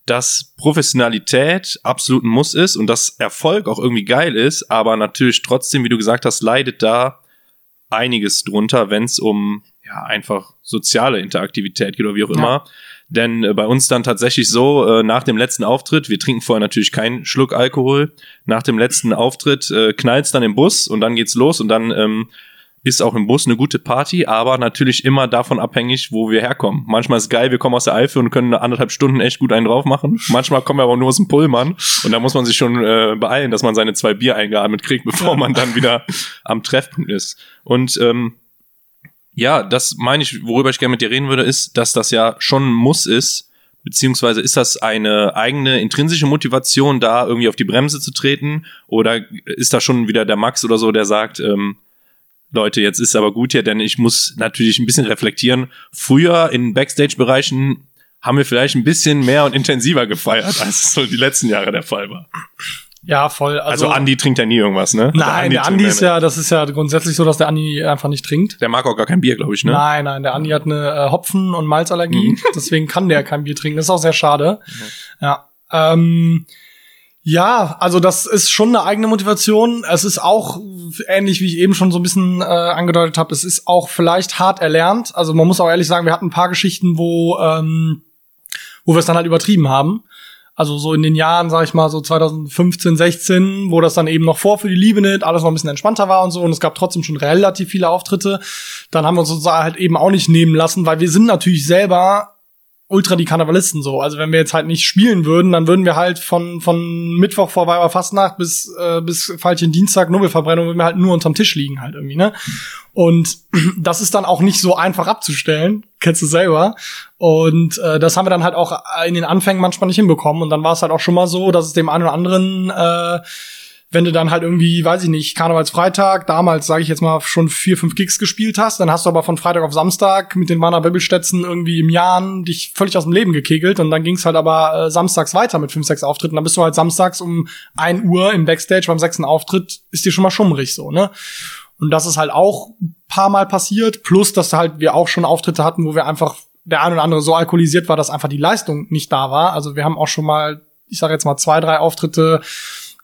dass Professionalität absolut ein Muss ist und dass Erfolg auch irgendwie geil ist, aber natürlich trotzdem, wie du gesagt hast, leidet da einiges drunter, wenn es um ja einfach soziale Interaktivität geht oder wie auch Ja. immer. Denn äh, bei uns dann tatsächlich so, äh, nach dem letzten Auftritt, wir trinken vorher natürlich keinen Schluck Alkohol, nach dem letzten Auftritt äh, knallt's dann im Bus und dann geht's los und dann ähm, ist auch im Bus eine gute Party, aber natürlich immer davon abhängig, wo wir herkommen. Manchmal ist geil, wir kommen aus der Eifel und können eine anderthalb Stunden echt gut einen drauf machen. Manchmal kommen wir aber nur aus dem Pullmann und da muss man sich schon äh, beeilen, dass man seine zwei Bier eingeatmet kriegt, *laughs* bevor man dann wieder am Treffpunkt ist. Und ähm, ja, das meine ich, worüber ich gerne mit dir reden würde, ist, dass das ja schon ein Muss ist, beziehungsweise ist das eine eigene intrinsische Motivation, da irgendwie auf die Bremse zu treten? Oder ist da schon wieder der Max oder so, der sagt, ähm, Leute, jetzt ist aber gut hier, denn ich muss natürlich ein bisschen reflektieren. Früher in Backstage-Bereichen haben wir vielleicht ein bisschen mehr und intensiver gefeiert, als es so die letzten Jahre der Fall war. Ja, voll. Also, Also, Andi trinkt ja nie irgendwas, ne? Nein, der Andi ist ja, das ist ja grundsätzlich so, dass der Andi einfach nicht trinkt. Der mag auch gar kein Bier, glaube ich, ne? Nein, nein, der Andi hat eine äh, Hopfen- und Malzallergie, Mhm. *laughs* deswegen kann der kein Bier trinken. Das ist auch sehr schade. Ja. Ähm, ja, also das ist schon eine eigene Motivation. Es ist auch ähnlich, wie ich eben schon so ein bisschen äh, angedeutet habe. Es ist auch vielleicht hart erlernt. Also man muss auch ehrlich sagen, wir hatten ein paar Geschichten, wo ähm, wo wir es dann halt übertrieben haben. Also so in den Jahren, sag ich mal, so 2015, 16, wo das dann eben noch vor für die Liebe nicht, alles noch ein bisschen entspannter war und so und es gab trotzdem schon relativ viele Auftritte. Dann haben wir uns sozusagen halt eben auch nicht nehmen lassen, weil wir sind natürlich selber ultra die Karnevalisten so. Also wenn wir jetzt halt nicht spielen würden, dann würden wir halt von von Mittwoch vor Weiberfastnacht bis äh, bis Falschen Dienstag Nobelverbrennung würden wir halt nur unterm Tisch liegen halt irgendwie, ne? Und *clears throat* das ist dann auch nicht so einfach abzustellen, kennst du selber. Und äh, das haben wir dann halt auch in den Anfängen manchmal nicht hinbekommen. Und dann war es halt auch schon mal so, dass es dem einen oder anderen äh, wenn du dann halt irgendwie, weiß ich nicht, Karnevalsfreitag, damals sage ich jetzt mal schon vier, fünf Gigs gespielt hast, dann hast du aber von Freitag auf Samstag mit den Warner Bibelstätzen irgendwie im Jahren dich völlig aus dem Leben gekegelt und dann ging's halt aber äh, samstags weiter mit fünf, sechs Auftritten. Dann bist du halt samstags um ein Uhr im Backstage beim sechsten Auftritt, ist dir schon mal schummrig so, ne? Und das ist halt auch ein paar Mal passiert, plus dass halt wir auch schon Auftritte hatten, wo wir einfach der ein oder andere so alkoholisiert war, dass einfach die Leistung nicht da war. Also wir haben auch schon mal, ich sage jetzt mal zwei, drei Auftritte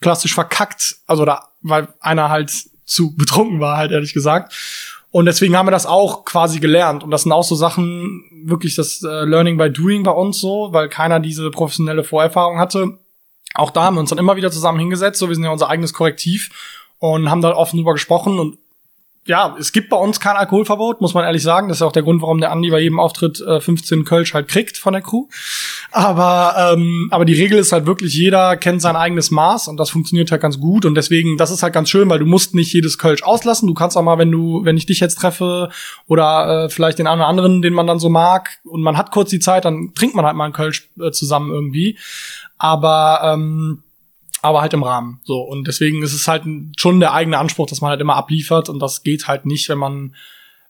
klassisch verkackt, also da, weil einer halt zu betrunken war, halt ehrlich gesagt. Und deswegen haben wir das auch quasi gelernt. Und das sind auch so Sachen, wirklich das äh, Learning by Doing bei uns so, weil keiner diese professionelle Vorerfahrung hatte. Auch da haben wir uns dann immer wieder zusammen hingesetzt, so wir sind ja unser eigenes Korrektiv und haben da offen drüber gesprochen und ja, es gibt bei uns kein Alkoholverbot, muss man ehrlich sagen. Das ist auch der Grund, warum der Andi bei jedem Auftritt äh, 15 Kölsch halt kriegt von der Crew. Aber, ähm, aber die Regel ist halt wirklich, jeder kennt sein eigenes Maß und das funktioniert halt ganz gut. Und deswegen, das ist halt ganz schön, weil du musst nicht jedes Kölsch auslassen. Du kannst auch mal, wenn du, wenn ich dich jetzt treffe oder äh, vielleicht den einen oder anderen, den man dann so mag, und man hat kurz die Zeit, dann trinkt man halt mal einen Kölsch äh, zusammen irgendwie. Aber ähm, aber halt im Rahmen. So. Und deswegen ist es halt schon der eigene Anspruch, dass man halt immer abliefert und das geht halt nicht, wenn man,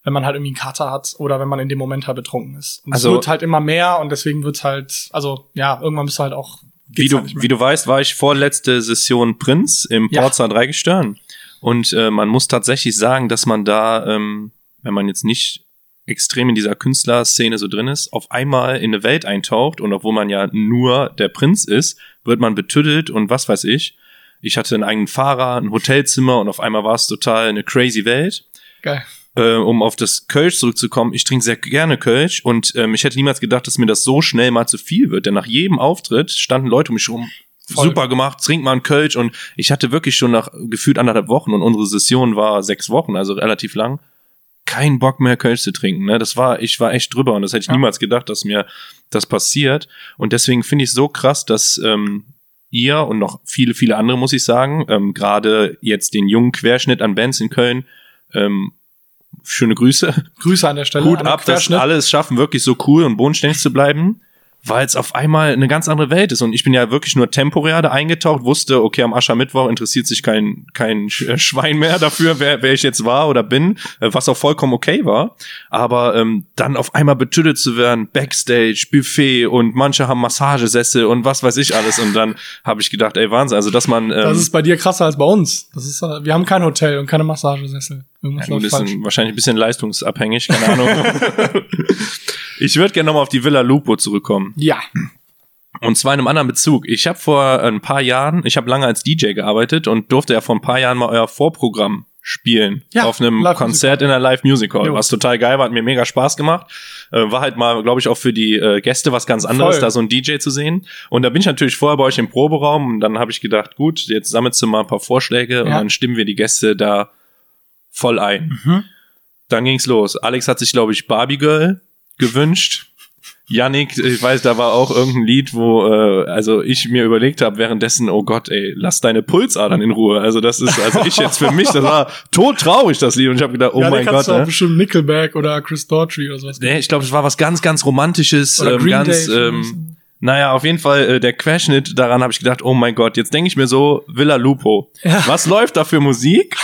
wenn man halt irgendwie einen Kater hat oder wenn man in dem Moment halt betrunken ist. Und Also- es wird halt immer mehr und deswegen wird's halt, also ja, irgendwann bist du halt auch. Wie du, halt wie du weißt, war ich vorletzte Session Prinz im Ja. Porza 3 Gestirn. Und äh, man muss tatsächlich sagen, dass man da, ähm, wenn man jetzt nicht extrem in dieser Künstlerszene so drin ist, auf einmal in eine Welt eintaucht und obwohl man ja nur der Prinz ist, wird man betüttelt und was weiß ich. Ich hatte einen eigenen Fahrer, ein Hotelzimmer und auf einmal war es total eine crazy Welt Geil. äh, um auf das Kölsch zurückzukommen, ich trinke sehr gerne Kölsch und ähm, ich hätte niemals gedacht, dass mir das so schnell mal zu viel wird, denn nach jedem Auftritt standen Leute um mich rum, Voll. super gemacht, trink mal einen Kölsch und ich hatte wirklich schon nach gefühlt anderthalb Wochen und unsere Session war sechs Wochen, also relativ lang, keinen Bock mehr Kölsch zu trinken. Ne? Das war, ich war echt drüber und das hätte ich Ja. niemals gedacht, dass mir das passiert und deswegen finde ich es so krass, dass ähm, ihr und noch viele, viele andere, muss ich sagen, ähm, gerade jetzt den jungen Querschnitt an Bands in Köln, ähm, schöne Grüße. Grüße an der Stelle. Gut ab, dass alle es schaffen, wirklich so cool und bodenständig zu bleiben. Weil es auf einmal eine ganz andere Welt ist. Und ich bin ja wirklich nur temporär da eingetaucht, wusste, okay, am Aschermittwoch interessiert sich kein, kein äh, Schwein mehr dafür, wer, wer ich jetzt war oder bin, äh, was auch vollkommen okay war. Aber ähm, dann auf einmal betüttelt zu werden, Backstage, Buffet und manche haben Massagesessel und was weiß ich alles. Und dann habe ich gedacht, ey, Wahnsinn, also dass man. Ähm, das ist bei dir krasser als bei uns. Das ist, äh, wir haben kein Hotel und keine Massagesessel. Irgendwas ja, gut, ist ein, wahrscheinlich ein bisschen leistungsabhängig, keine Ahnung. *laughs* ich würde gerne nochmal auf die Villa Lupo zurückkommen. Ja. Und zwar in einem anderen Bezug. Ich habe vor ein paar Jahren, ich habe lange als DJ gearbeitet und durfte ja vor ein paar Jahren mal euer Vorprogramm spielen ja, auf einem Konzert in der Live Music Hall, jo. was total geil war, hat mir mega Spaß gemacht. Äh, war halt mal, glaube ich, auch für die äh, Gäste was ganz anderes, Voll. da so ein DJ zu sehen. Und da bin ich natürlich vorher bei euch im Proberaum und dann habe ich gedacht, gut, jetzt sammelst du mal ein paar Vorschläge ja. und dann stimmen wir die Gäste da voll ein. Mhm. Dann ging's los. Alex hat sich, glaube ich, Barbie Girl gewünscht. Yannick, ich weiß, da war auch irgendein Lied, wo äh, also ich mir überlegt habe währenddessen, oh Gott, ey, lass deine Pulsadern in Ruhe. Also das ist, also ich jetzt für mich, das war tot traurig das Lied und ich habe gedacht, oh ja, mein Gott. Du ne? bestimmt Nickelback oder Chris Daughtry oder sowas. Nee, ich glaube, das war was ganz, ganz romantisches, ähm, ganz, ähm, naja, auf jeden Fall äh, der Querschnitt, daran habe ich gedacht, oh mein Gott, jetzt denke ich mir so, Villa Lupo. Ja. Was läuft da für Musik?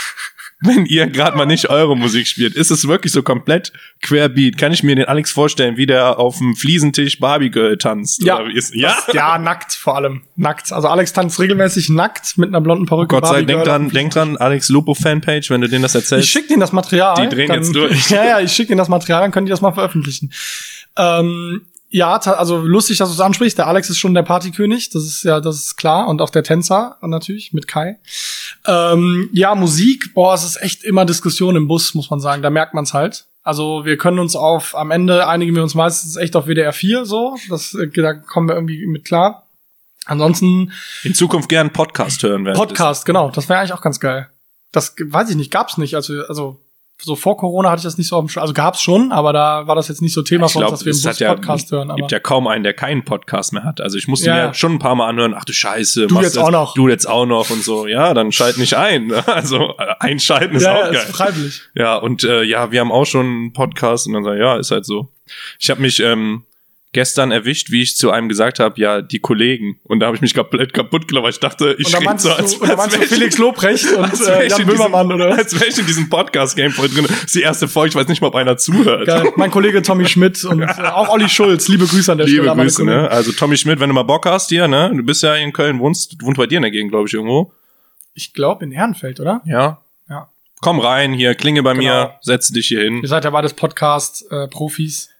Wenn ihr gerade mal nicht eure Musik spielt? Ist es wirklich so komplett querbeat? Kann ich mir den Alex vorstellen, wie der auf dem Fliesentisch Barbie Girl tanzt? Ja, ja? ja, nackt vor allem. Nackt. Also Alex tanzt regelmäßig nackt mit einer blonden Perücke. Gott sei Dank dran, denk dran, Alex Lupo Fanpage, wenn du denen das erzählst. Ich schick denen das Material. Die drehen dann, jetzt durch. *laughs* Ja, ja, ich schick denen das Material, dann können die das mal veröffentlichen. Ähm, ja, also lustig, dass du es ansprichst. Der Alex ist schon der Partykönig, das ist ja, das ist klar. Und auch der Tänzer natürlich mit Kai. Ähm, ja, Musik, boah, es ist echt immer Diskussion im Bus, muss man sagen. Da merkt man es halt. Also wir können uns auf, am Ende einigen wir uns meistens echt auf WDR 4 so. Das, äh, da kommen wir irgendwie mit klar. Ansonsten. In Zukunft gern Podcast hören werden. Podcast, genau. Das wäre eigentlich auch ganz geil. Das weiß ich nicht, gab's nicht. Also, also so vor Corona hatte ich das nicht so auf dem Sch Also gab's schon, aber da war das jetzt nicht so Thema von uns, dass wir einen Bus ja, Podcast hören. Aber gibt ja kaum einen, der keinen Podcast mehr hat. Also ich musste ja, mir schon ein paar Mal anhören, ach du Scheiße, du jetzt auch noch. Du jetzt auch noch und so. Ja, dann schalt nicht ein. *laughs* Also äh, einschalten ist ja, auch ja, geil. Ist freiwillig. Ja, und äh, ja, wir haben auch schon einen Podcast und dann sagen, ja, ist halt so. Ich habe mich ähm, gestern erwischt, wie ich zu einem gesagt habe, ja, die Kollegen. Und da habe ich mich komplett kaputt gelaufen, weil ich dachte, ich rede so, als, du, als, als du Felix Lobrecht und äh, Jan Böhmermann, oder? Als wäre ich in diesem Podcast-Game voll drin. Das ist die erste Folge, ich weiß nicht mal, ob einer zuhört. Geil. Mein Kollege Tommy Schmidt und äh, auch Olli Schulz, liebe Grüße an der liebe Stelle. Liebe Grüße, ne? Also Tommy Schmidt, wenn du mal Bock hast hier, ne? Du bist ja in Köln, wohnst, wohnt bei dir in der Gegend, glaube ich, irgendwo. Ich glaube in Ehrenfeld, oder? Ja. Ja. Komm rein hier, klinge bei genau. mir, setze dich hier hin. Ihr seid ja beides Podcast-Profis.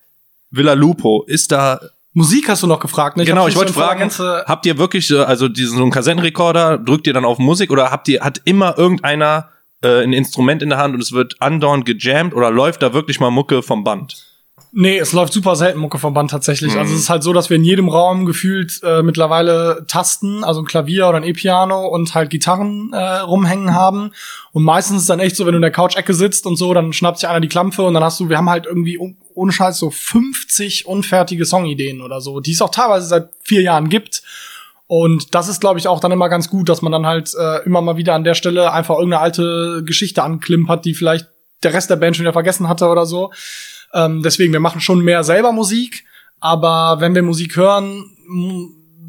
Villa Lupo, ist da Musik hast du noch gefragt, ne? Ich genau, ich wollte fragen, habt ihr wirklich so, also diesen so einen Kassettenrekorder, drückt ihr dann auf Musik oder habt ihr, hat immer irgendeiner äh, ein Instrument in der Hand und es wird andauernd gejammt oder läuft da wirklich mal Mucke vom Band? Nee, es läuft super selten Mucke vom Band tatsächlich. Mhm. Also es ist halt so, dass wir in jedem Raum gefühlt äh, mittlerweile Tasten, also ein Klavier oder ein E-Piano und halt Gitarren äh, rumhängen haben. Und meistens ist es dann echt so, wenn du in der Couch-Ecke sitzt und so, dann schnappt sich einer die Klampfe und dann hast du, wir haben halt irgendwie ohne Scheiß so 50 unfertige Songideen oder so, die es auch teilweise seit vier Jahren gibt. Und das ist, glaube ich, auch dann immer ganz gut, dass man dann halt äh, immer mal wieder an der Stelle einfach irgendeine alte Geschichte anklimpert, die vielleicht der Rest der Band schon wieder vergessen hatte oder so. Ähm, deswegen, wir machen schon mehr selber Musik, aber wenn wir Musik hören,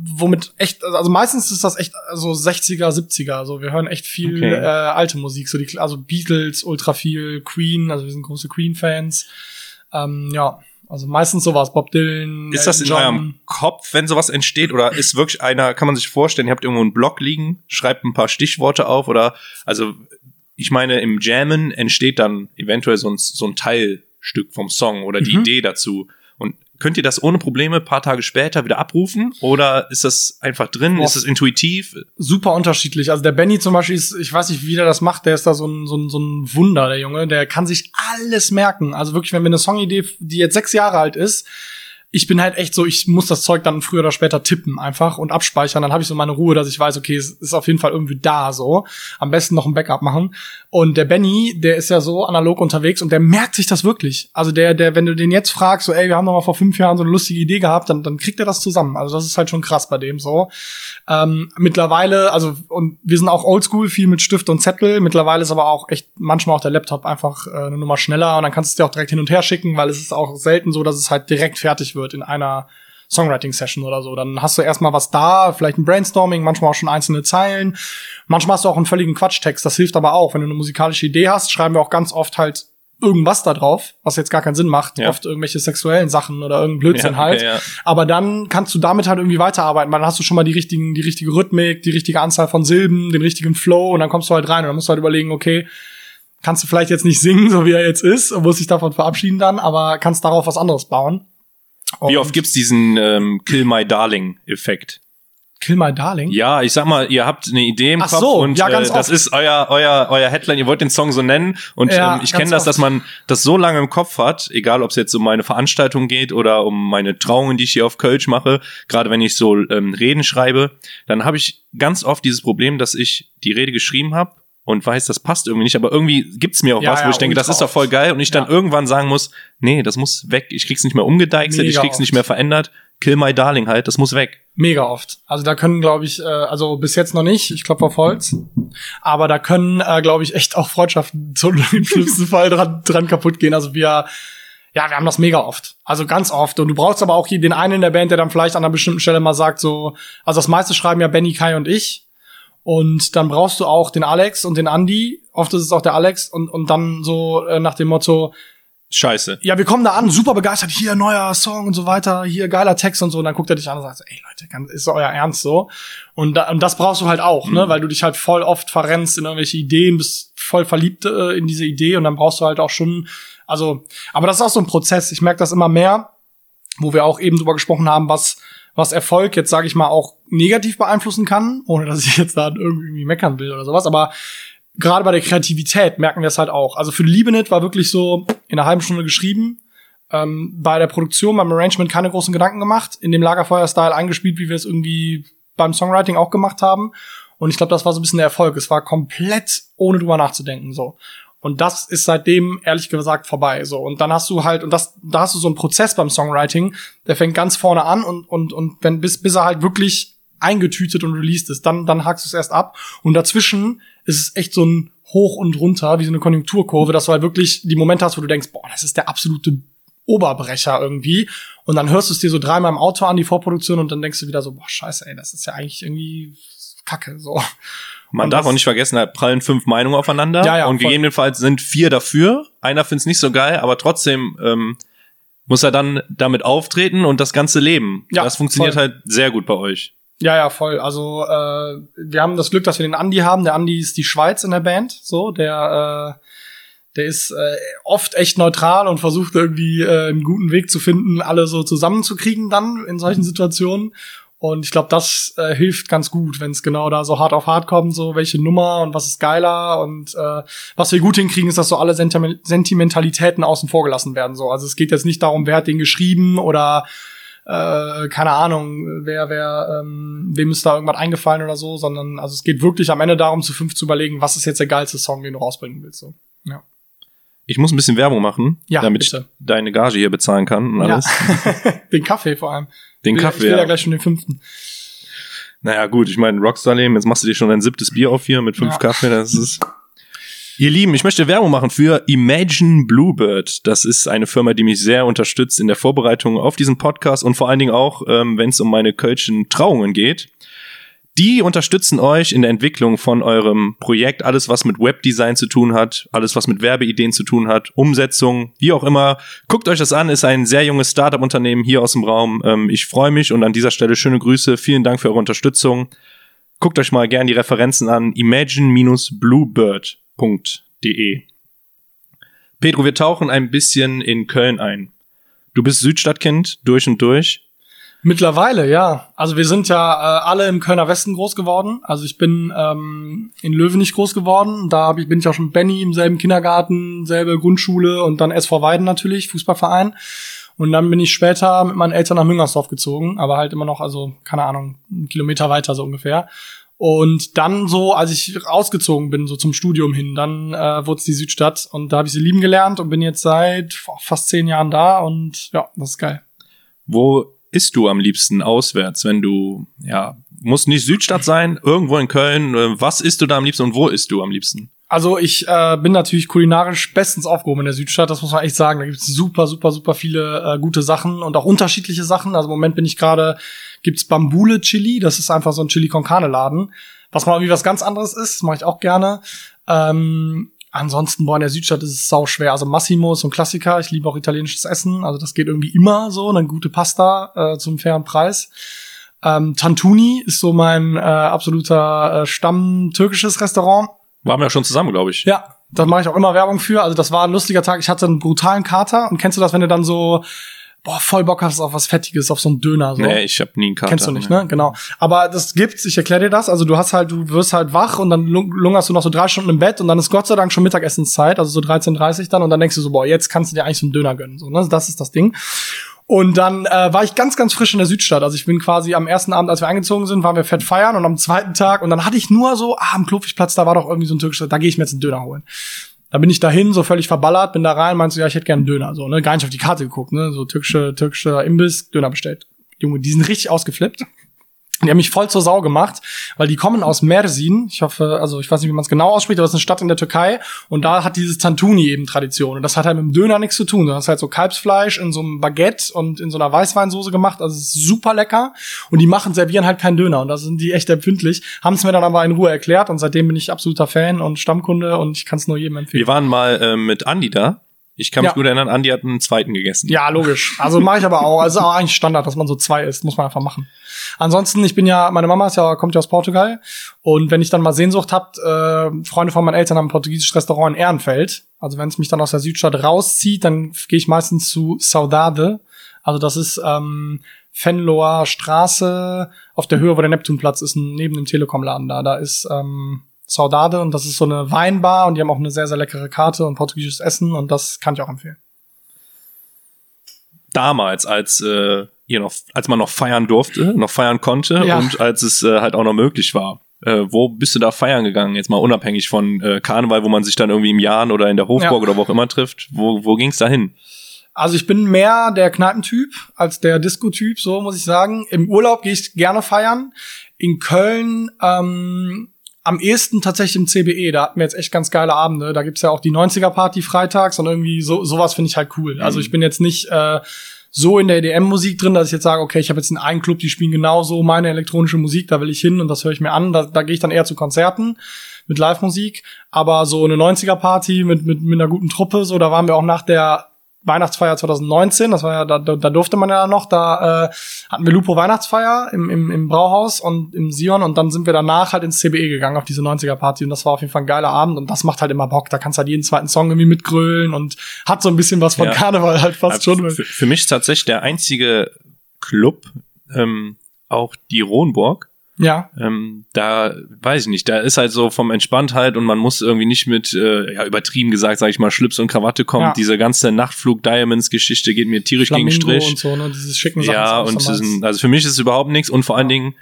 womit echt, also meistens ist das echt so 60er, 70er. Also wir hören echt viel okay. äh, alte Musik, so die, also Beatles, ultra viel, Queen, also wir sind große Queen-Fans. Ähm, ja, also meistens sowas, Bob Dylan. Ist das in John. eurem Kopf, wenn sowas entsteht, oder ist wirklich einer, kann man sich vorstellen, ihr habt irgendwo einen Blog liegen, schreibt ein paar Stichworte auf oder also ich meine, im Jammen entsteht dann eventuell so ein, so ein Teil Stück vom Song oder die mhm. Idee dazu. Und könnt ihr das ohne Probleme paar Tage später wieder abrufen? Oder ist das einfach drin? Boah. Ist das intuitiv? Super unterschiedlich. Also der Benny zum Beispiel ist, ich weiß nicht, wie der das macht, der ist da so ein, so ein, so ein Wunder, der Junge. Der kann sich alles merken. Also wirklich, wenn wir eine Songidee, die jetzt sechs Jahre alt ist, ich bin halt echt so, ich muss das Zeug dann früher oder später tippen einfach und abspeichern. Dann habe ich so meine Ruhe, dass ich weiß, okay, es ist auf jeden Fall irgendwie da so. Am besten noch ein Backup machen. Und der Benny, der ist ja so analog unterwegs und der merkt sich das wirklich. Also der, der, wenn du den jetzt fragst, so, ey, wir haben doch mal vor fünf Jahren so eine lustige Idee gehabt, dann, dann kriegt er das zusammen. Also das ist halt schon krass bei dem so. Ähm, mittlerweile, also und wir sind auch oldschool, viel mit Stift und Zettel. Mittlerweile ist aber auch echt manchmal auch der Laptop einfach äh, eine Nummer schneller und dann kannst du es dir auch direkt hin und her schicken, weil es ist auch selten so, dass es halt direkt fertig wird in einer Songwriting-Session oder so. Dann hast du erstmal was da, vielleicht ein Brainstorming, manchmal auch schon einzelne Zeilen. Manchmal hast du auch einen völligen Quatschtext. Das hilft aber auch. Wenn du eine musikalische Idee hast, schreiben wir auch ganz oft halt irgendwas da drauf, was jetzt gar keinen Sinn macht. Ja. Oft irgendwelche sexuellen Sachen oder irgendein Blödsinn ja, okay, halt. Ja. Aber dann kannst du damit halt irgendwie weiterarbeiten, weil dann hast du schon mal die richtigen, die richtige Rhythmik, die richtige Anzahl von Silben, den richtigen Flow und dann kommst du halt rein und dann musst du halt überlegen, okay, kannst du vielleicht jetzt nicht singen, so wie er jetzt ist, und musst dich davon verabschieden dann, aber kannst darauf was anderes bauen. Wie oft gibt's diesen ähm, Kill My Darling Effekt? Kill My Darling? Ja, ich sag mal, ihr habt eine Idee im Ach Kopf so, und ja, äh, ganz das oft. ist euer euer euer Headline. Ihr wollt den Song so nennen und Ja, ähm, ich kenne das, oft. dass man das so lange im Kopf hat, egal ob es jetzt um meine Veranstaltung geht oder um meine Trauungen, die ich hier auf Kölsch mache. Gerade wenn ich so ähm, Reden schreibe, dann habe ich ganz oft dieses Problem, dass ich die Rede geschrieben habe und weiß, das passt irgendwie nicht, aber irgendwie gibt's mir auch Ja, was, wo ja, ich denke, das ist doch voll geil und ich dann irgendwann sagen muss, nee, das muss weg, ich krieg's nicht mehr umgedeichselt, ich krieg's nicht oft. mehr verändert. Kill my darling halt, das muss weg. Mega oft. Also da können, glaube ich, äh, also bis jetzt noch nicht, ich klopfe auf Holz, aber da können, äh, glaube ich, echt auch Freundschaften *laughs* zu, im schlimmsten Fall dran, dran kaputt gehen. Also wir, ja, wir haben das mega oft. Also ganz oft. Und du brauchst aber auch hier den einen in der Band, der dann vielleicht an einer bestimmten Stelle mal sagt, so, also das meiste schreiben ja Benny, Kai und ich. Und dann brauchst du auch den Alex und den Andy. Oft ist es auch der Alex und, und dann so äh, nach dem Motto, Scheiße. ja, wir kommen da an, super begeistert, hier neuer Song und so weiter, hier geiler Text und so. Und dann guckt er dich an und sagt, ey Leute, ist euer Ernst so? Und, da, und das brauchst du halt auch, ne, weil du dich halt voll oft verrennst in irgendwelche Ideen, bist voll verliebt äh, in diese Idee und dann brauchst du halt auch schon, also, aber das ist auch so ein Prozess. Ich merke das immer mehr, wo wir auch eben drüber gesprochen haben, was was Erfolg jetzt, sage ich mal, auch negativ beeinflussen kann, ohne dass ich jetzt da irgendwie meckern will oder sowas, aber gerade bei der Kreativität merken wir es halt auch. Also für Liebenet war wirklich so in einer halben Stunde geschrieben, ähm, bei der Produktion, beim Arrangement keine großen Gedanken gemacht, in dem Lagerfeuer-Style eingespielt, wie wir es irgendwie beim Songwriting auch gemacht haben. Und ich glaube, das war so ein bisschen der Erfolg. Es war komplett ohne drüber nachzudenken so. Und das ist seitdem ehrlich gesagt vorbei. So und dann hast du halt und das da hast du so einen Prozess beim Songwriting, der fängt ganz vorne an und und und wenn bis bis er halt wirklich eingetütet und released ist, dann dann hakst du es erst ab und dazwischen ist es echt so ein hoch und runter wie so eine Konjunkturkurve, dass du halt wirklich die Momente hast, wo du denkst, boah, das ist der absolute Oberbrecher irgendwie und dann hörst du es dir so dreimal im Auto an die Vorproduktion und dann denkst du wieder so, boah, scheiße, ey, das ist ja eigentlich irgendwie Kacke so. Man Und darf auch nicht vergessen, da prallen fünf Meinungen aufeinander Ja, ja, und voll. gegebenenfalls sind vier dafür. Einer find's nicht so geil, aber trotzdem ähm, muss er dann damit auftreten und das ganze leben. Ja, das funktioniert voll. halt sehr gut bei euch. Ja, ja, voll. Also äh, wir haben das Glück, dass wir den Andi haben. Der Andi ist die Schweiz in der Band, so der äh, der ist äh, oft echt neutral und versucht irgendwie äh, einen guten Weg zu finden, alle so zusammenzukriegen dann in solchen Situationen. Und ich glaube, das äh, hilft ganz gut, wenn es genau da so hart auf hart kommt, so welche Nummer und was ist geiler und äh, was wir gut hinkriegen, ist, dass so alle Sentime- Sentimentalitäten außen vor gelassen werden. So, also es geht jetzt nicht darum, wer hat den geschrieben oder äh, keine Ahnung, wer, wer, ähm, wem ist da irgendwas eingefallen oder so, sondern also es geht wirklich am Ende darum, zu fünf zu überlegen, was ist jetzt der geilste Song, den du rausbringen willst. So. Ja. Ich muss ein bisschen Werbung machen, Ja, damit bitte. ich deine Gage hier bezahlen kann und alles. Ja. *laughs* den Kaffee vor allem. Den Ich will- Kaffee. Ich will ja Ja. gleich schon den fünften. Naja, gut, ich meine, Rockstar-Leben, jetzt machst du dir schon dein siebtes Bier auf hier mit fünf Ja. Kaffee, das ist. Ihr Lieben, ich möchte Werbung machen für Imagine Bluebird. Das ist eine Firma, die mich sehr unterstützt in der Vorbereitung auf diesen Podcast und vor allen Dingen auch, ähm, wenn es um meine kölschen Trauungen geht. Die unterstützen euch in der Entwicklung von eurem Projekt, alles was mit Webdesign zu tun hat, alles was mit Werbeideen zu tun hat, Umsetzung, wie auch immer. Guckt euch das an, ist ein sehr junges Startup-Unternehmen hier aus dem Raum. Ähm, ich freue mich und an dieser Stelle schöne Grüße. Vielen Dank für eure Unterstützung. Guckt euch mal gern die Referenzen an imagine-bluebird.de. Pedro, wir tauchen ein bisschen in Köln ein. Du bist Südstadtkind durch und durch. Mittlerweile, ja. Also wir sind ja äh, alle im Kölner Westen groß geworden. Also ich bin ähm, in Löwenich groß geworden. Da hab ich, bin ich auch schon Benny im selben Kindergarten, selbe Grundschule und dann SV Weiden natürlich, Fußballverein. Und dann bin ich später mit meinen Eltern nach Müngersdorf gezogen, aber halt immer noch, also keine Ahnung, einen Kilometer weiter so ungefähr. Und dann so, als ich ausgezogen bin, so zum Studium hin, dann äh, wurde es die Südstadt und da habe ich sie lieben gelernt und bin jetzt seit boah, fast zehn Jahren da und ja, das ist geil. Wo isst du am liebsten auswärts, wenn du, ja, muss nicht Südstadt sein, irgendwo in Köln. äh, Was isst du da am liebsten und wo isst du am liebsten? Also ich äh, bin natürlich kulinarisch bestens aufgehoben in der Südstadt, das muss man echt sagen. Da gibt's super, super, super viele äh, gute Sachen und auch unterschiedliche Sachen. Also im Moment bin ich gerade, gibt's Bambule Chili, das ist einfach so ein Chili con Carne Laden, was mal irgendwie was ganz anderes ist, mache ich auch gerne. Ähm, ansonsten, boah, in der Südstadt ist es sau schwer. Also Massimo ist so ein Klassiker, ich liebe auch italienisches Essen, also das geht irgendwie immer so, eine gute Pasta äh, zum fairen Preis. Ähm, Tantuni ist so mein äh, absoluter äh, Stamm türkisches Restaurant waren wir ja schon zusammen, glaube ich. Ja, da mache ich auch immer Werbung für. Also das war ein lustiger Tag. Ich hatte einen brutalen Kater. Und kennst du das, wenn du dann so boah, voll Bock hast auf was Fettiges, auf so einen Döner. So. Nee, ich habe nie einen Kater. Kennst du nicht, ne? Genau. Aber das gibt's, ich erkläre dir das. Also du hast halt, du wirst halt wach und dann lungerst du noch so drei Stunden im Bett und dann ist Gott sei Dank schon Mittagessenszeit, also so 13.30 dann und dann denkst du so, boah, jetzt kannst du dir eigentlich so einen Döner gönnen. So, ne? Das ist das Ding. Und dann äh, war ich ganz, ganz frisch in der Südstadt. Also ich bin quasi am ersten Abend, als wir eingezogen sind, waren wir fett feiern und am zweiten Tag und dann hatte ich nur so, ah, am Klopfigplatz, da war doch irgendwie so ein türkischer, da gehe ich mir jetzt einen Döner holen. Da bin ich dahin, so völlig verballert, bin da rein, meinst du, ja, ich hätte gerne Döner, so, ne, gar nicht auf die Karte geguckt, ne, so türkische, türkische Imbiss, Döner bestellt. Junge, die sind richtig ausgeflippt. Die haben mich voll zur Sau gemacht, weil die kommen aus Mersin. Ich hoffe, also ich weiß nicht, wie man es genau ausspricht, aber es ist eine Stadt in der Türkei. Und da hat dieses Tantuni eben Tradition. Und das hat halt mit dem Döner nichts zu tun. Das ist halt so Kalbsfleisch in so einem Baguette und in so einer Weißweinsoße gemacht. Also es ist super lecker. Und die machen, servieren halt keinen Döner. Und da sind die echt empfindlich. Haben es mir dann aber in Ruhe erklärt. Und seitdem bin ich absoluter Fan und Stammkunde. Und ich kann es nur jedem empfehlen. Wir waren mal äh, mit Andi da. Ich kann mich ja. gut erinnern, Andi hat einen zweiten gegessen. Ja, logisch. Also mache ich aber auch. Also auch eigentlich Standard, dass man so zwei isst. Muss man einfach machen. Ansonsten, ich bin ja, meine Mama ist ja, kommt ja aus Portugal. Und wenn ich dann mal Sehnsucht habt, äh, Freunde von meinen Eltern haben ein portugiesisches Restaurant in Ehrenfeld. Also wenn es mich dann aus der Südstadt rauszieht, dann gehe ich meistens zu Saudade. Also das ist ähm, Fenloer Straße auf der Höhe, wo der Neptunplatz ist, neben dem Telekom-Laden da. Da ist ähm, Saudade und das ist so eine Weinbar und die haben auch eine sehr, sehr leckere Karte und portugiesisches Essen und das kann ich auch empfehlen. Damals, als äh, ihr noch, als man noch feiern durfte, noch feiern konnte ja. und als es äh, halt auch noch möglich war. Äh, wo bist du da feiern gegangen? Jetzt mal unabhängig von äh, Karneval, wo man sich dann irgendwie im Jahren oder in der Hofburg ja. oder wo auch immer trifft. Wo, wo ging's da hin? Also ich bin mehr der Kneipentyp als der Disco-Typ, so muss ich sagen. Im Urlaub gehe ich gerne feiern. In Köln ähm, am ehesten tatsächlich im CBE. Da hatten wir jetzt echt ganz geile Abende. Da gibt's ja auch die 90er-Party freitags und irgendwie so sowas finde ich halt cool. Also mhm. ich bin jetzt nicht äh, so in der EDM-Musik drin, dass ich jetzt sage, okay, ich habe jetzt einen Club, die spielen genauso meine elektronische Musik, da will ich hin und das höre ich mir an. Da, da gehe ich dann eher zu Konzerten mit Live-Musik. Aber so eine 90er-Party mit, mit, mit einer guten Truppe, so, da waren wir auch nach der Weihnachtsfeier 2019, das war ja, da, da durfte man ja noch, da äh, hatten wir Lupo Weihnachtsfeier im, im, im Brauhaus und im Sion und dann sind wir danach halt ins CBE gegangen auf diese 90er Party und das war auf jeden Fall ein geiler Abend und das macht halt immer Bock, da kannst du halt jeden zweiten Song irgendwie mitgrölen und hat so ein bisschen was von ja. Karneval halt fast ja, schon. Für, für mich tatsächlich der einzige Club, ähm, auch die Ronburg, ja. Ähm, da weiß ich nicht, da ist halt so vom Entspanntheit und man muss irgendwie nicht mit, äh, ja, übertrieben gesagt, sag ich mal, Schlips und Krawatte kommen. Ja. Diese ganze Nachtflug-Diamonds-Geschichte geht mir tierisch Flamingo gegen Strich. Und so, ne? Dieses schicken Sachen ja, und diesen, also für mich ist es überhaupt nichts und vor allen Dingen,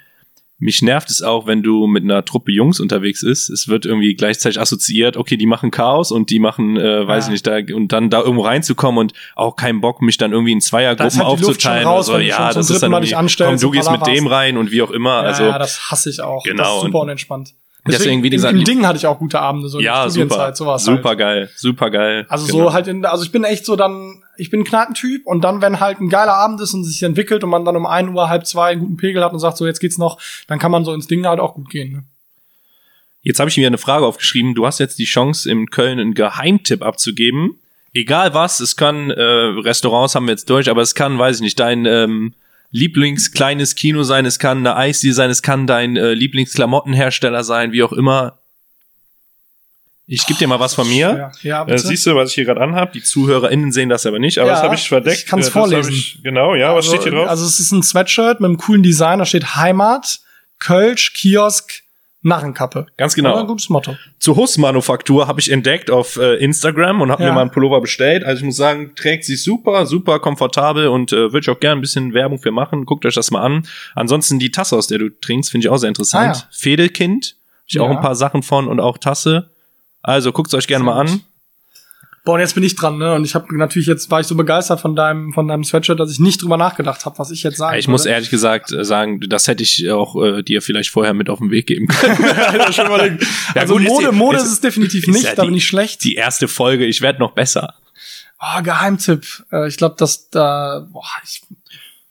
mich nervt es auch, wenn du mit einer Truppe Jungs unterwegs ist. Es wird irgendwie gleichzeitig assoziiert, okay, die machen Chaos und die machen, äh, weiß ja. ich nicht, da und dann da irgendwo reinzukommen und auch keinen Bock, mich dann irgendwie in Zweiergruppen halt aufzuteilen. Raus, also, ja, das ist dann irgendwie, komm, du gehst mit dem rein und wie auch immer. Ja, also, ja, das hasse ich auch. Genau. Das ist super unentspannt. Deswegen, Deswegen, wie gesagt, im, im Ding hatte ich auch gute Abende, so ja, in super, sowas super halt. geil, super geil. Also genau. so halt in, also ich bin echt so dann, ich bin ein Kneipentyp und dann, wenn halt ein geiler Abend ist und sich entwickelt und man dann um ein Uhr, halb zwei einen guten Pegel hat und sagt, so jetzt geht's noch, dann kann man so ins Ding halt auch gut gehen. Ne? Jetzt habe ich mir eine Frage aufgeschrieben. Du hast jetzt die Chance, in Köln einen Geheimtipp abzugeben. Egal was, es kann, äh, Restaurants haben wir jetzt durch, aber es kann, weiß ich nicht, dein ähm, Lieblingskleines Kino sein, es kann eine Eisdiele sein, es kann dein äh, Lieblingsklamottenhersteller sein, wie auch immer. Ich gebe dir mal was von mir. Ja, bitte. Äh, siehst du, was ich hier gerade anhab? Die ZuhörerInnen sehen das aber nicht, aber ja, das habe ich verdeckt. Ich kann es vorlesen. Ich, genau, ja, also, was steht hier drauf? Also es ist ein Sweatshirt mit einem coolen Design, da steht Heimat, Kölsch, Kiosk, Narrenkappe. Ganz genau. ein gutes Motto. Zur Huss-Manufaktur habe ich entdeckt auf äh, Instagram und habe ja. mir mal einen Pullover bestellt. Also ich muss sagen, trägt sich super, super komfortabel und äh, würde ich auch gerne ein bisschen Werbung für machen. Guckt euch das mal an. Ansonsten die Tasse, aus der du trinkst, finde ich auch sehr interessant. Ah, ja. Fädelkind, hab ich ja. auch ein paar Sachen von und auch Tasse. Also guckt's euch gerne mal an. Boah, und jetzt bin ich dran, ne? Und ich habe natürlich jetzt war ich so begeistert von deinem von deinem Sweatshirt, dass ich nicht drüber nachgedacht habe, was ich jetzt sagen Ich muss ehrlich gesagt äh, sagen, das hätte ich auch äh, dir vielleicht vorher mit auf den Weg geben können. *laughs* überlegt. *laughs* Ja, also gut, ist Mode, die- Mode ist- ist es definitiv ist nicht, ja da die- bin ich schlecht. Die erste Folge, ich werde noch besser. Oh, Geheimtipp. Äh, ich glaube, dass da boah, ich,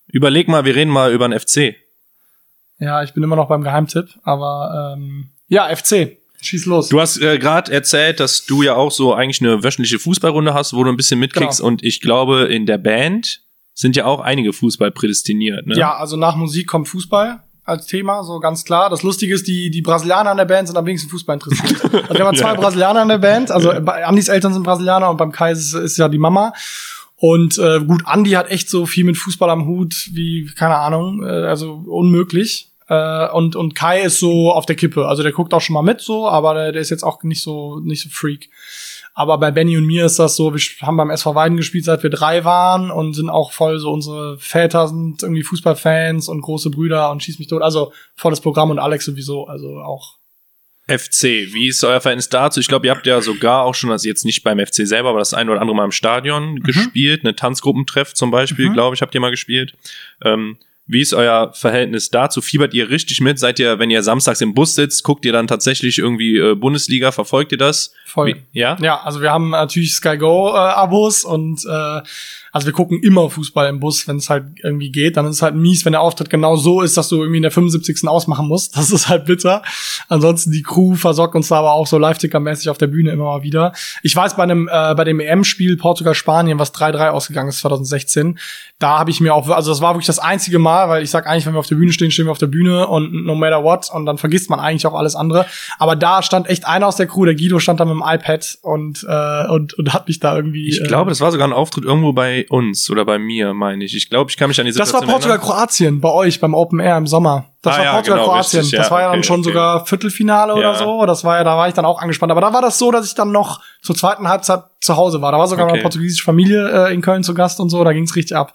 Überleg mal, wir reden mal über den FC. ja, ich bin immer noch beim Geheimtipp, aber ähm, ja, FC. Schieß los. Du hast äh, gerade erzählt, dass du ja auch so eigentlich eine wöchentliche Fußballrunde hast, wo du ein bisschen mitkriegst. Genau. Und ich glaube, in der Band sind ja auch einige Fußball prädestiniert. Ne? Ja, also nach Musik kommt Fußball als Thema, so ganz klar. Das Lustige ist, die, die Brasilianer an der Band sind am wenigsten Fußball interessiert. *laughs* Also wir haben zwei Ja. Brasilianer an der Band, also bei Andis Eltern sind Brasilianer und beim Kai ist, ist ja die Mama. Und äh, gut, Andi hat echt so viel mit Fußball am Hut wie, keine Ahnung, äh, also unmöglich. Äh, und, und Kai ist so auf der Kippe. Also der guckt auch schon mal mit so, aber der, der ist jetzt auch nicht so, nicht so Freak. Aber bei Benny und mir ist das so, wir haben beim SV Weiden gespielt, seit wir drei waren und sind auch voll so, unsere Väter sind irgendwie Fußballfans und große Brüder und schieß mich tot. Also volles Programm und Alex sowieso, also auch. FC, wie ist euer Verhältnis dazu? Ich glaube, ihr habt ja sogar auch schon, also jetzt nicht beim FC selber, aber das ein oder andere Mal im Stadion gespielt. Eine Tanzgruppentreff zum Beispiel, Mhm. glaube ich, habt ihr mal gespielt. Ähm, wie ist euer Verhältnis dazu? Fiebert ihr richtig mit? Seid ihr, wenn ihr samstags im Bus sitzt, guckt ihr dann tatsächlich irgendwie äh, Bundesliga? Verfolgt ihr das? Voll. Wie, ja? Ja, also wir haben natürlich Sky Go äh, Abos und äh, also wir gucken immer Fußball im Bus, wenn es halt irgendwie geht. Dann ist es halt mies, wenn der Auftritt genau so ist, dass du irgendwie in der 75. ausmachen musst. Das ist halt bitter. Ansonsten die Crew versorgt uns da aber auch so Live-Ticker-mäßig auf der Bühne immer mal wieder. Ich weiß bei einem äh, bei dem EM-Spiel Portugal-Spanien, was 3-3 ausgegangen ist 2016, da habe ich mir auch, also das war wirklich das einzige Mal, weil ich sag eigentlich, wenn wir auf der Bühne stehen, stehen wir auf der Bühne und no matter what und dann vergisst man eigentlich auch alles andere. Aber da stand echt einer aus der Crew, der Guido stand da mit dem iPad und äh, und, und hat mich da irgendwie. Ich äh, glaube, das war sogar ein Auftritt irgendwo bei uns oder bei mir, meine ich. Ich glaube, ich kann mich an die Das Situation war Portugal-Kroatien bei euch beim Open Air im Sommer. Das Ah, war ja, Portugal-Kroatien. genau, richtig, das ja, war ja dann okay, schon okay. sogar Viertelfinale oder Ja. so. Das war ja, da war ich dann auch angespannt. Aber da war das so, dass ich dann noch zur zweiten Halbzeit zu Hause war. Da war sogar Okay. eine portugiesische Familie äh, in Köln zu Gast und so. Da ging's richtig ab.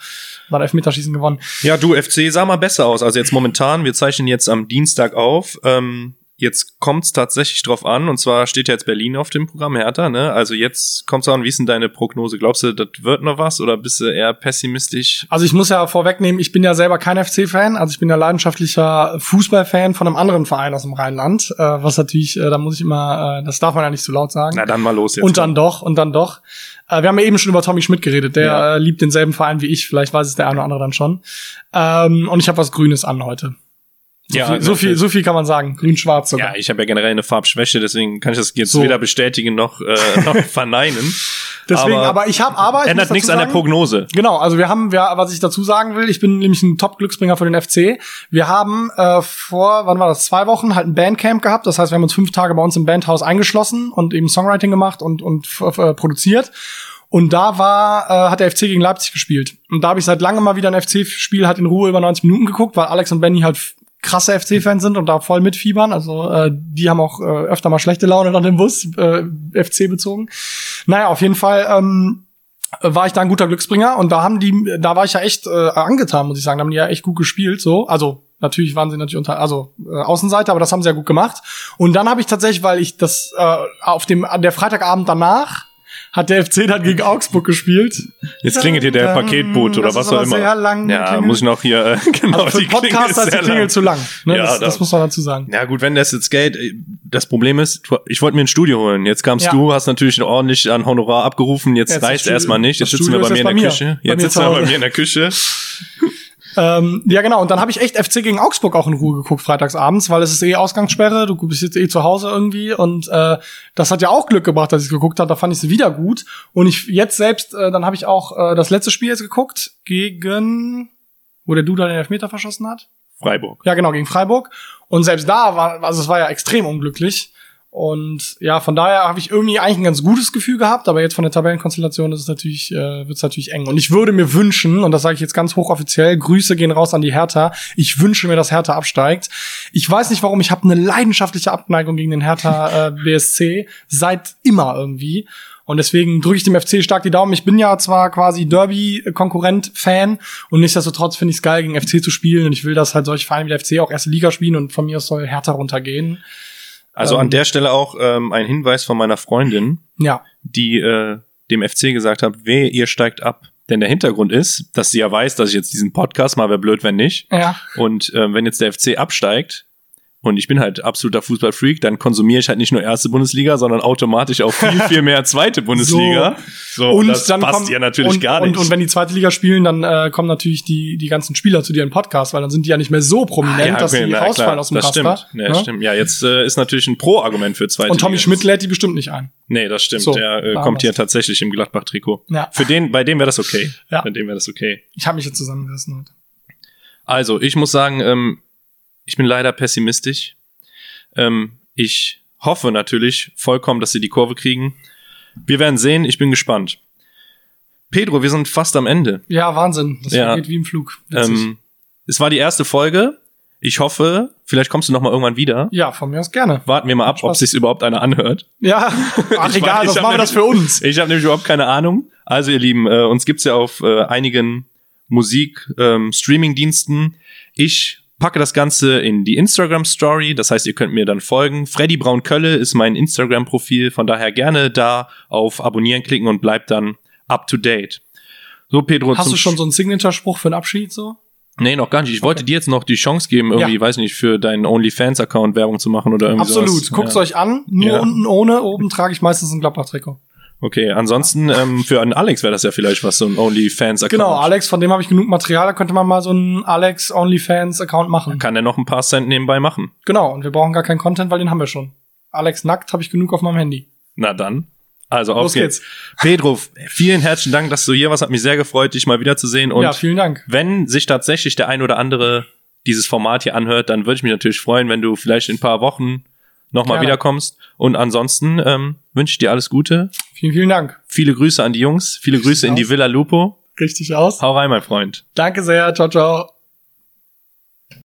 War Elfmeterschießen gewonnen. Ja, du, FC sah mal besser aus. Also jetzt momentan, wir zeichnen jetzt am Dienstag auf. Ähm, jetzt kommt's tatsächlich drauf an. Und zwar steht ja jetzt Berlin auf dem Programm, Hertha, ne? Also jetzt kommt's an, wie ist denn deine Prognose? Glaubst du, das wird noch was oder bist du eher pessimistisch? Also ich muss ja vorwegnehmen, ich bin ja selber kein FC-Fan. Also ich bin ja leidenschaftlicher Fußballfan von einem anderen Verein aus dem Rheinland. Äh, was natürlich, äh, da muss ich immer, äh, das darf man ja nicht zu laut sagen. Na dann mal los jetzt. Und dann doch, und dann doch. Äh, wir haben ja eben schon über Tommy Schmidt geredet. Der Ja. äh, liebt denselben Verein wie ich. Vielleicht weiß es der eine oder andere dann schon. Ähm, und ich habe was Grünes an heute. So, Ja, viel, so, viel, so viel kann man sagen. Grün-Schwarz sogar. ja, ich habe ja generell eine Farbschwäche, deswegen kann ich das jetzt So. weder bestätigen noch, äh, *laughs* noch verneinen. Deswegen, aber, aber ich habe aber ich Ändert nichts dazu an der sagen- Prognose. Genau, also wir haben, wir, was ich dazu sagen will, ich bin nämlich ein Top-Glücksbringer für den FC. Wir haben äh, vor, wann war das, zwei Wochen halt ein Bandcamp gehabt. Das heißt, wir haben uns fünf Tage bei uns im Bandhaus eingeschlossen und eben Songwriting gemacht und, und äh, produziert. Und da war, äh, hat der FC gegen Leipzig gespielt. Und da habe ich seit langem mal wieder ein FC-Spiel halt in Ruhe über 90 Minuten geguckt, weil Alex und Benny halt krasse FC-Fans sind und da voll mitfiebern. Also äh, die haben auch äh, öfter mal schlechte Laune dann im Bus, äh, FC bezogen. Naja, auf jeden Fall ähm, war ich da ein guter Glücksbringer und da haben die, da war ich ja echt äh, angetan, muss ich sagen. Da haben die ja echt gut gespielt, so. Also natürlich waren sie natürlich unter, also äh, Außenseiter, aber das haben sie ja gut gemacht. Und dann habe ich tatsächlich, weil ich das äh, auf dem an der Freitagabend danach hat der FC dann gegen Augsburg gespielt. Jetzt klingelt hier der Paketboot oder was auch immer. sehr lang, die ja, Klingel. muss ich noch hier, äh, genau, *laughs* Also für die Klingel Podcast ist die Klingel lang. zu lang. Ne? Ja, das, da- das muss man dazu sagen. Ja gut, wenn das jetzt Geld, äh, das Problem ist, ich wollte mir ein Studio holen. Jetzt kamst Ja. du, hast natürlich ordentlich an Honorar abgerufen. Jetzt Jetzt reicht erstmal nicht. Jetzt sitzen wir bei mir in der mir. Küche. Jetzt sitzen wir bei mir in der Küche. *laughs* Ähm, ja, genau. Und dann habe ich echt FC gegen Augsburg auch in Ruhe geguckt, freitagsabends, weil es ist eh Ausgangssperre, du bist jetzt eh zu Hause irgendwie. Und äh, das hat ja auch Glück gebracht, dass ich geguckt habe. Da fand ich es wieder gut. Und ich jetzt selbst, äh, dann habe ich auch äh, das letzte Spiel jetzt geguckt gegen, wo der Duda den Elfmeter verschossen hat. Freiburg. Ja, genau, gegen Freiburg. Und selbst da war, also es war ja extrem unglücklich. Und ja, von daher habe ich irgendwie eigentlich ein ganz gutes Gefühl gehabt, aber jetzt von der Tabellenkonstellation ist es natürlich, äh, wird es natürlich eng. Und ich würde mir wünschen, und das sage ich jetzt ganz hochoffiziell, Grüße gehen raus an die Hertha. Ich wünsche mir, dass Hertha absteigt. Ich weiß nicht warum, ich habe eine leidenschaftliche Abneigung gegen den Hertha äh, BSC seit immer irgendwie. Und deswegen drücke ich dem FC stark die Daumen. Ich bin ja zwar quasi Derby-Konkurrent-Fan und nichtsdestotrotz finde ich es geil, gegen FC zu spielen. Und ich will, dass halt solche Vereine wie der FC auch erste Liga spielen und von mir aus soll Hertha runtergehen. Also Ähm. an der Stelle auch ähm, ein Hinweis von meiner Freundin, Ja. die äh, dem FC gesagt habe, weh, ihr steigt ab. Denn der Hintergrund ist, dass sie ja weiß, dass ich jetzt diesen Podcast mal, wäre blöd, wenn nicht. Ja. Und äh, wenn jetzt der FC absteigt und ich bin halt absoluter Fußballfreak, dann konsumiere ich halt nicht nur erste Bundesliga, sondern automatisch auch viel, *laughs* viel mehr zweite Bundesliga. So, und das dann passt kommt, ja natürlich und, gar nicht. Und, und wenn die zweite Liga spielen, dann äh, kommen natürlich die, die ganzen Spieler zu dir im Podcast, weil dann sind die ja nicht mehr so prominent, dass okay, die na, rausfallen klar, aus dem das Raster. stimmt. Ja, ne? stimmt. Ja, jetzt äh, ist natürlich ein Pro-Argument für zweite Und Tommy Liga. Schmidt lädt die bestimmt nicht ein. Nee, das stimmt. So, der äh, kommt hier tatsächlich im Gladbach-Trikot. Ja. Für den, bei dem wäre das okay. Ja. Bei dem wäre das okay. Ich habe mich jetzt zusammengerissen heute. Also, ich muss sagen, ähm, ich bin leider pessimistisch. Ähm, ich hoffe natürlich vollkommen, dass sie die Kurve kriegen. Wir werden sehen, ich bin gespannt. Pedro, wir sind fast am Ende. Ja, Wahnsinn. Das Ja. geht wie im Flug. Ähm, es war die erste Folge. Ich hoffe, vielleicht kommst du noch mal irgendwann wieder. ja, von mir aus gerne. Warten wir mal ab, ob sich überhaupt einer anhört. Ja, *laughs* ach egal, das hab machen wir das für uns. Ich habe nämlich überhaupt keine Ahnung. Also ihr Lieben, äh, uns gibt's ja auf äh, einigen Musik-Streaming-Diensten. ich packe das Ganze in die Instagram-Story. Das heißt, ihr könnt mir dann folgen. Freddy Braun Kölle ist mein Instagram-Profil. Von daher gerne da auf Abonnieren klicken und bleibt dann up to date. So, Pedro. Hast du schon so einen Signature-Spruch für einen Abschied so? Nee, noch gar nicht. Ich wollte dir jetzt noch die Chance geben, irgendwie, Ja. weiß nicht, für deinen OnlyFans-Account Werbung zu machen oder irgendwie Absolut. sowas. Guckt's ja. euch an. Nur Ja. unten ohne. Oben trage ich meistens ein Gladbach-Trikot. Okay, ansonsten ähm, für einen Alex wäre das ja vielleicht was, so ein OnlyFans-Account. Genau, Alex, von dem habe ich genug Material. Da könnte man mal so einen Alex OnlyFans-Account machen. Kann er noch ein paar Cent nebenbei machen. Genau. Und wir brauchen gar keinen Content, weil den haben wir schon. Alex nackt habe ich genug auf meinem Handy. Na dann. Also auf Los geht's. geht's. Pedro, vielen herzlichen Dank, dass du hier warst. Hat mich sehr gefreut, dich mal wiederzusehen. Und ja, vielen Dank. wenn sich tatsächlich der ein oder andere dieses Format hier anhört, dann würde ich mich natürlich freuen, wenn du vielleicht in ein paar Wochen nochmal wiederkommst. Und ansonsten ähm, wünsche ich dir alles Gute. Vielen, vielen Dank. Viele Grüße an die Jungs. Viele Grüße in die. Villa Lupo. Richtig aus. Hau rein, mein Freund. Danke sehr. Ciao, ciao.